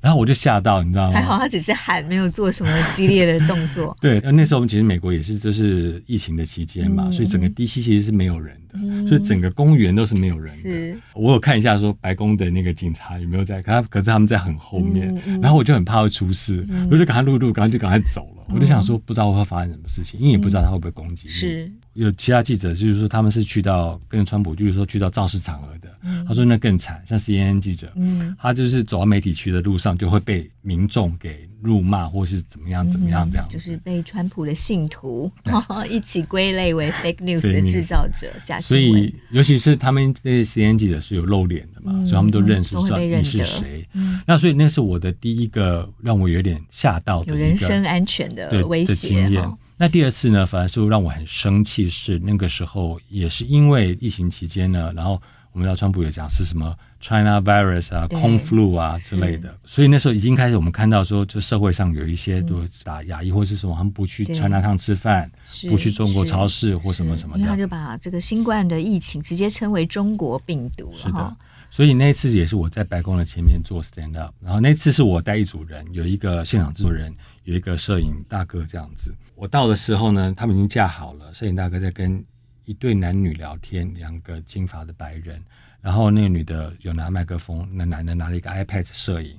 然后我就吓到，你知道吗？还好他只是喊，没有做什么激烈的动作。对，那时候我们其实美国也是就是疫情的期间嘛，所以整个 DC 其实是没有人的，所以整个公园都是没有人的。我有看一下说白宫的那个警察有没有在，可可是他们在很后面，然后我就很怕会出事，我就赶快录录，赶快就赶快走了。我就想说，不知道会发生什么事情，因为也不知道他会不会攻击你。是，有其他记者就是说，他们是去到跟川普，就是说去到造势场合的。他说那更惨，像 CNN 记者，他就是走到媒体区的路上，就会被民众给辱骂，或是怎么样怎么样这样。就是被川普的信徒 一起归类为 fake news 的制造者，假新闻。所以，尤其是他们那些 CNN 记者是有露脸的嘛，所以他们都认识，知道你是谁。那所以那是我的第一个让我有点吓到的有人身安全的。的威胁。哦、那第二次呢，反而是让我很生气，是那个时候也是因为疫情期间呢，然后我们知道川普也讲是什么 China virus 啊、空 flu 啊之类的，所以那时候已经开始我们看到说，就社会上有一些都打亚裔或是什么，他们不去 China Town 吃饭，不去中国超市或什么什么的，他就把这个新冠的疫情直接称为中国病毒了。是的。所以那次也是我在白宫的前面做 stand up，然后那次是我带一组人，有一个现场制作人，有一个摄影大哥这样子。我到的时候呢，他们已经架好了，摄影大哥在跟一对男女聊天，两个金发的白人，然后那个女的有拿麦克风，那男的拿了一个 iPad 摄影。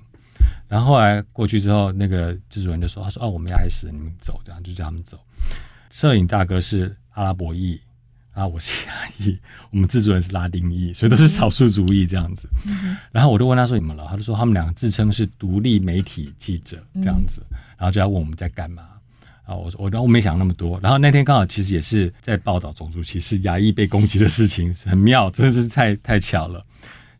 然后后来过去之后，那个制作人就说：“他说哦，我们要开始，你们走，这样就叫他们走。”摄影大哥是阿拉伯裔。啊，我是亚裔，我们制作人是拉丁裔，所以都是少数族裔这样子。嗯、然后我就问他说：“怎么了？”他就说：“他们两个自称是独立媒体记者这样子。嗯”然后就要问我们在干嘛。啊，我说我然后我没想那么多。然后那天刚好其实也是在报道种族歧视、亚裔被攻击的事情，很妙，真的是太太巧了。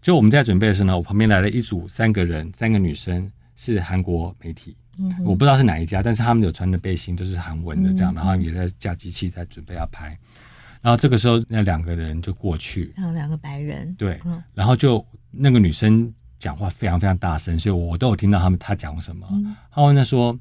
就我们在准备的时候呢，我旁边来了一组三个人，三个女生是韩国媒体，嗯、我不知道是哪一家，但是他们有穿的背心都是韩文的这样，嗯、然后也在架机器在准备要拍。然后这个时候那两个人就过去，然后两个白人，对，嗯、然后就那个女生讲话非常非常大声，所以我都有听到他们她讲什么。嗯、他问他说：“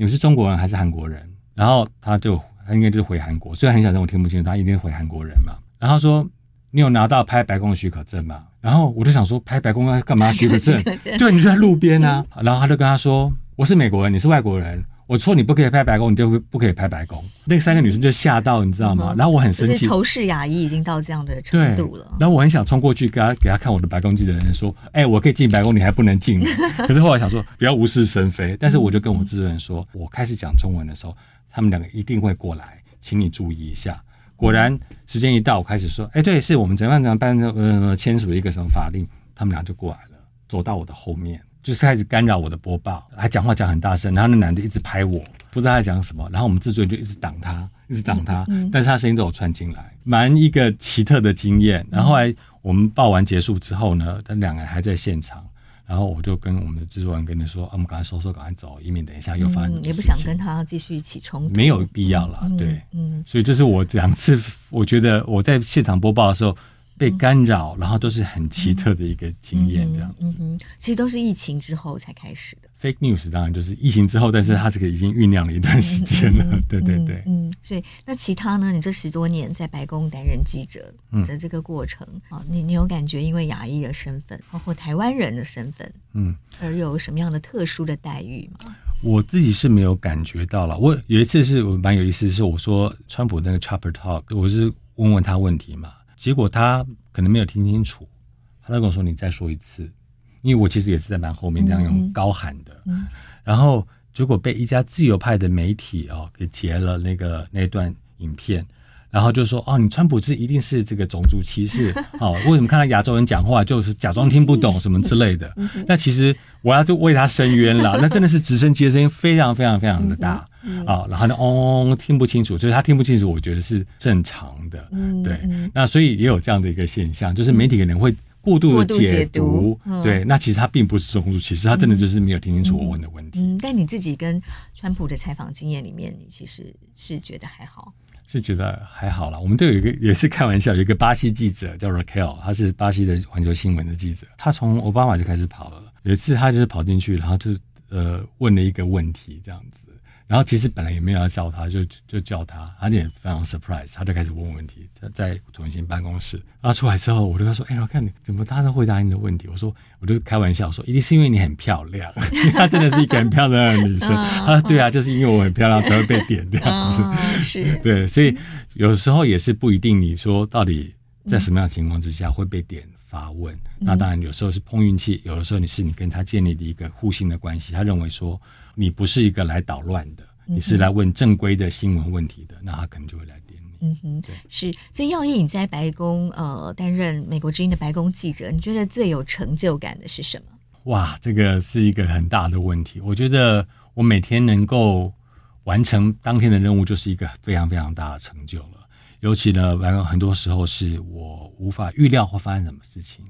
你们是中国人还是韩国人？”然后他就他应该就是回韩国，虽然很小声我听不清楚，他一定是回韩国人嘛。然后说：“你有拿到拍白宫的许可证吗？”然后我就想说：“拍白宫要干嘛许可证？对，你就在路边啊。嗯”然后他就跟他说：“我是美国人，你是外国人。”我说你不可以拍白宫，你就不不可以拍白宫。那三个女生就吓到，你知道吗？嗯、然后我很生气，仇视亚裔已经到这样的程度了。然后我很想冲过去给他给他看我的白宫记者的人说：“哎、欸，我可以进白宫，你还不能进。”可是后来想说不要无事生非，但是我就跟我制作人说，我开始讲中文的时候，他们两个一定会过来，请你注意一下。果然时间一到，我开始说：“哎、欸，对，是我们怎样怎样办呃签署一个什么法令。”他们俩就过来了，走到我的后面。就是开始干扰我的播报，他讲话讲很大声，然后那男的一直拍我，不知道他在讲什么，然后我们制作人就一直挡他，一直挡他，嗯嗯、但是他声音都有串进来，蛮一个奇特的经验。然后后来我们报完结束之后呢，他两个人还在现场，然后我就跟我们的制作人跟他说：“啊、我们赶快收收，赶快走，以免等一下又发生。”也不想跟他继续起冲突，没有必要了，对，嗯，嗯所以这是我两次，我觉得我在现场播报的时候。被干扰，然后都是很奇特的一个经验，这样子。其实都是疫情之后才开始的。Fake news 当然就是疫情之后，但是它这个已经酝酿了一段时间了。嗯、对对对。嗯，所以那其他呢？你这十多年在白宫担任记者的这个过程啊、嗯，你你有感觉因为亚裔的身份，包括台湾人的身份，嗯，而有什么样的特殊的待遇吗？我自己是没有感觉到了。我有一次是我蛮有意思，是我说川普那个 Chopper Talk，我是问问他问题嘛。结果他可能没有听清楚，他就跟我说：“你再说一次。”因为我其实也是在蛮后面这样用高喊的，嗯嗯、然后结果被一家自由派的媒体哦给截了那个那段影片，然后就说：“哦，你川普是一定是这个种族歧视 哦？为什么看到亚洲人讲话就是假装听不懂什么之类的？”那其实我要就为他伸冤了，那真的是直升机的声音非常非常非常的大。啊、哦，然后呢，嗡、哦，听不清楚，就是他听不清楚，我觉得是正常的，嗯、对。那所以也有这样的一个现象，就是媒体可能会过度的解读，对。那其实他并不是种族歧视，他真的就是没有听清楚我问的问题。嗯，嗯，但你自己跟川普的采访经验里面，你其实是觉得还好，就觉得还好啦。我们都有一个也是开玩笑，有一个巴西记者叫 Raquel，他是巴西的环球新闻的记者，他从奥巴马就开始跑了。有一次他就是跑进去，然后就呃问了一个问题，这样子。然后其实本来也没有要叫他，就就叫他，他也非常 surprise，他就开始问问题。他在重新办公室，然后出来之后，我就跟他说：“哎，我看你怎么他都回答你的问题。”我说：“我就开玩笑说，一定是因为你很漂亮，因为她真的是一个很漂亮的女生。”他说：“对啊，就是因为我很漂亮才会被点这样子。”是，对，所以有时候也是不一定，你说到底在什么样的情况之下会被点发问？那当然有时候是碰运气，有的时候你是你跟他建立的一个互信的关系，他认为说。你不是一个来捣乱的，你是来问正规的新闻问题的，那他可能就会来点你。嗯哼，对，是。所以耀毅，你在白宫呃担任美国之音的白宫记者，你觉得最有成就感的是什么？哇，这个是一个很大的问题。我觉得我每天能够完成当天的任务，就是一个非常非常大的成就了。尤其呢，白宫很多时候是我无法预料会发生什么事情。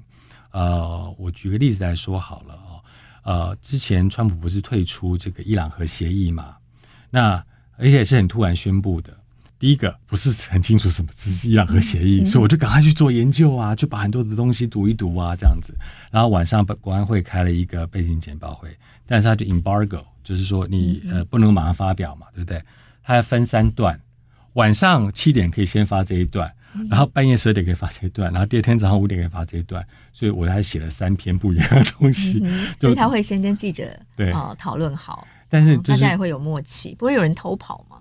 呃，我举个例子来说好了。呃，之前川普不是退出这个伊朗核协议嘛？那而且也是很突然宣布的。第一个不是很清楚什么是伊朗核协议，嗯、所以我就赶快去做研究啊，就把很多的东西读一读啊，这样子。然后晚上国安会开了一个背景简报会，但是他就 embargo，就是说你呃不能马上发表嘛，对不对？他要分三段，晚上七点可以先发这一段。然后半夜十二点可以发这一段，然后第二天早上五点可以发这一段，所以我还写了三篇不一样的东西。嗯、所以他会先跟记者对啊、呃、讨论好，但是、就是、大家也会有默契，不会有人偷跑吗？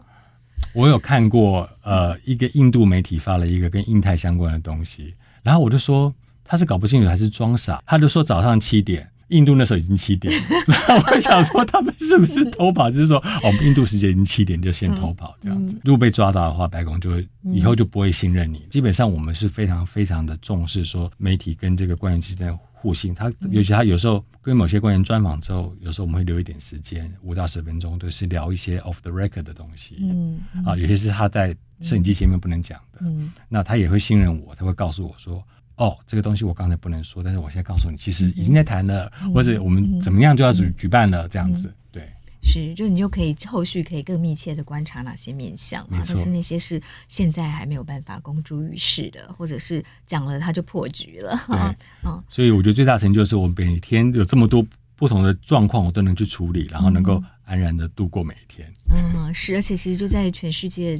我有看过呃一个印度媒体发了一个跟印太相关的东西，然后我就说他是搞不清楚还是装傻，他就说早上七点。印度那时候已经七点，然 后我想说他们是不是偷跑？就是说，哦，我们印度时间已经七点，就先偷跑这样子。如果被抓到的话，白宫就会以后就不会信任你。基本上我们是非常非常的重视说媒体跟这个官员之间的互信。他尤其他有时候跟某些官员专访之后，有时候我们会留一点时间，五到十分钟，都是聊一些 off the record 的东西。嗯，啊，有些是他在摄影机前面不能讲的。嗯，那他也会信任我，他会告诉我说。哦，这个东西我刚才不能说，但是我现在告诉你，其实已经在谈了，嗯、或者我们怎么样就要举、嗯、举办了，这样子，对。是，就你就可以后续可以更密切的观察哪些面向嘛，但是那些是现在还没有办法公诸于世的，或者是讲了它就破局了。对，嗯，所以我觉得最大成就是我每天有这么多不同的状况，我都能去处理，然后能够安然的度过每一天。嗯，是，而且其实就在全世界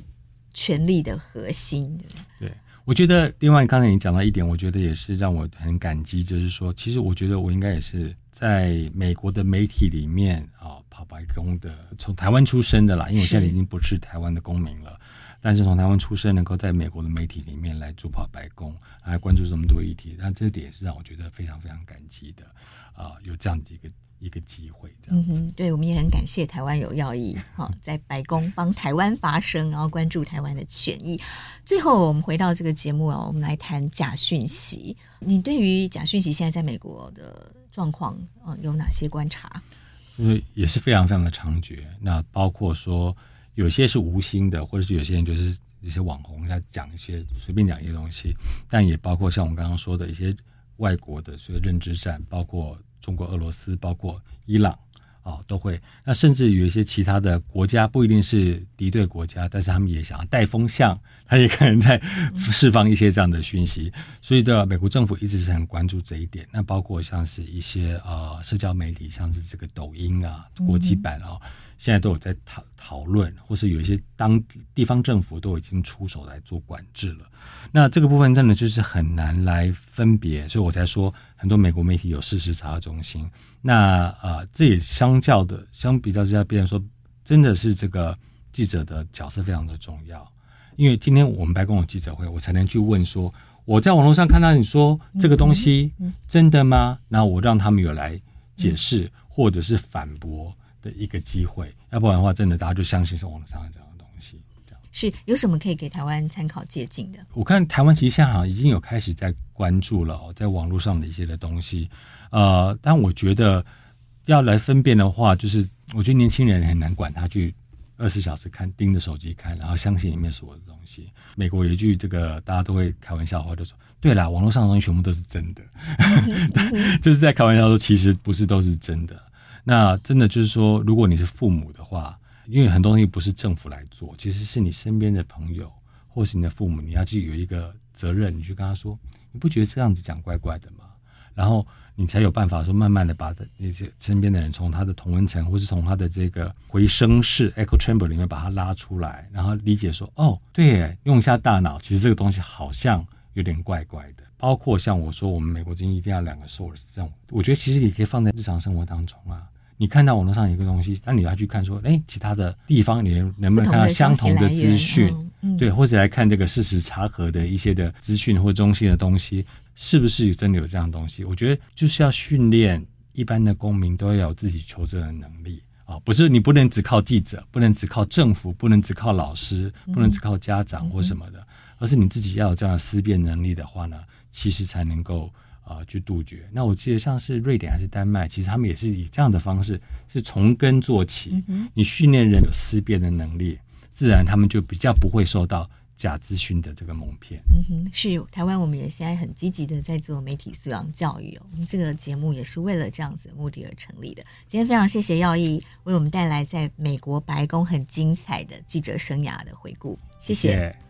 权力的核心。对，我觉得另外刚才你讲到一点，我觉得也是让我很感激，就是说，其实我觉得我应该也是在美国的媒体里面啊。跑白宫的，从台湾出生的啦，因为我现在已经不是台湾的公民了，是但是从台湾出生，能够在美国的媒体里面来主跑白宫，来关注这么多议题，那这点是让我觉得非常非常感激的啊、呃，有这样的一个一个机会，这样子。嗯、对，我们也很感谢台湾有要义，哈，在白宫帮台湾发声，然后关注台湾的权益。最后，我们回到这个节目啊，我们来谈假讯息。你对于假讯息现在在美国的状况，嗯，有哪些观察？因为也是非常非常的猖獗，那包括说有些是无心的，或者是有些人就是一些网红在讲一些随便讲一些东西，但也包括像我们刚刚说的一些外国的所谓认知战，包括中国、俄罗斯，包括伊朗。啊，都会。那甚至有一些其他的国家，不一定是敌对国家，但是他们也想要带风向，他也可能在 释放一些这样的讯息。所以的美国政府一直是很关注这一点。那包括像是一些呃社交媒体，像是这个抖音啊，国际版啊。嗯现在都有在讨讨论，或是有一些当地方政府都已经出手来做管制了。那这个部分真的就是很难来分别，所以我才说很多美国媒体有事实查核中心。那呃，这也相较的相比较之下，别人说真的是这个记者的角色非常的重要。因为今天我们白宫有记者会，我才能去问说，我在网络上看到你说这个东西真的吗？那我让他们有来解释或者是反驳。的一个机会，要不然的话，真的大家就相信是网络上这样的东西。这样是有什么可以给台湾参考借鉴的？我看台湾其实现在好像已经有开始在关注了哦，在网络上的一些的东西。呃，但我觉得要来分辨的话，就是我觉得年轻人很难管他去二十四小时看盯着手机看，然后相信里面所有的东西。美国有一句这个大家都会开玩笑话，就说：“对啦，网络上的东西全部都是真的。” 就是在开玩笑说，其实不是都是真的。那真的就是说，如果你是父母的话，因为很多东西不是政府来做，其实是你身边的朋友或是你的父母，你要去有一个责任，你去跟他说，你不觉得这样子讲怪怪的吗？然后你才有办法说，慢慢的把那些身边的人从他的同温层，或是从他的这个回声室 （echo chamber） 里面把他拉出来，然后理解说，哦，对，用一下大脑，其实这个东西好像有点怪怪的。包括像我说，我们美国经济一定要两个 source 这种，我觉得其实也可以放在日常生活当中啊。你看到网络上一个东西，那你要去看说，哎，其他的地方你能不能看到相同的资讯？对，或者来看这个事实查核的一些的资讯或中心的东西，是不是真的有这样东西？我觉得就是要训练一般的公民都要有自己求证的能力啊，不是你不能只靠记者，不能只靠政府，不能只靠老师，不能只靠家长或什么的，而是你自己要有这样的思辨能力的话呢？其实才能够啊、呃、去杜绝。那我记得像是瑞典还是丹麦，其实他们也是以这样的方式，是从根做起。嗯、你训练人有思辨的能力，自然他们就比较不会受到假资讯的这个蒙骗。嗯哼，是台湾我们也现在很积极的在做媒体素养教育哦。我们这个节目也是为了这样子的目的而成立的。今天非常谢谢耀义为我们带来在美国白宫很精彩的记者生涯的回顾，谢谢。谢谢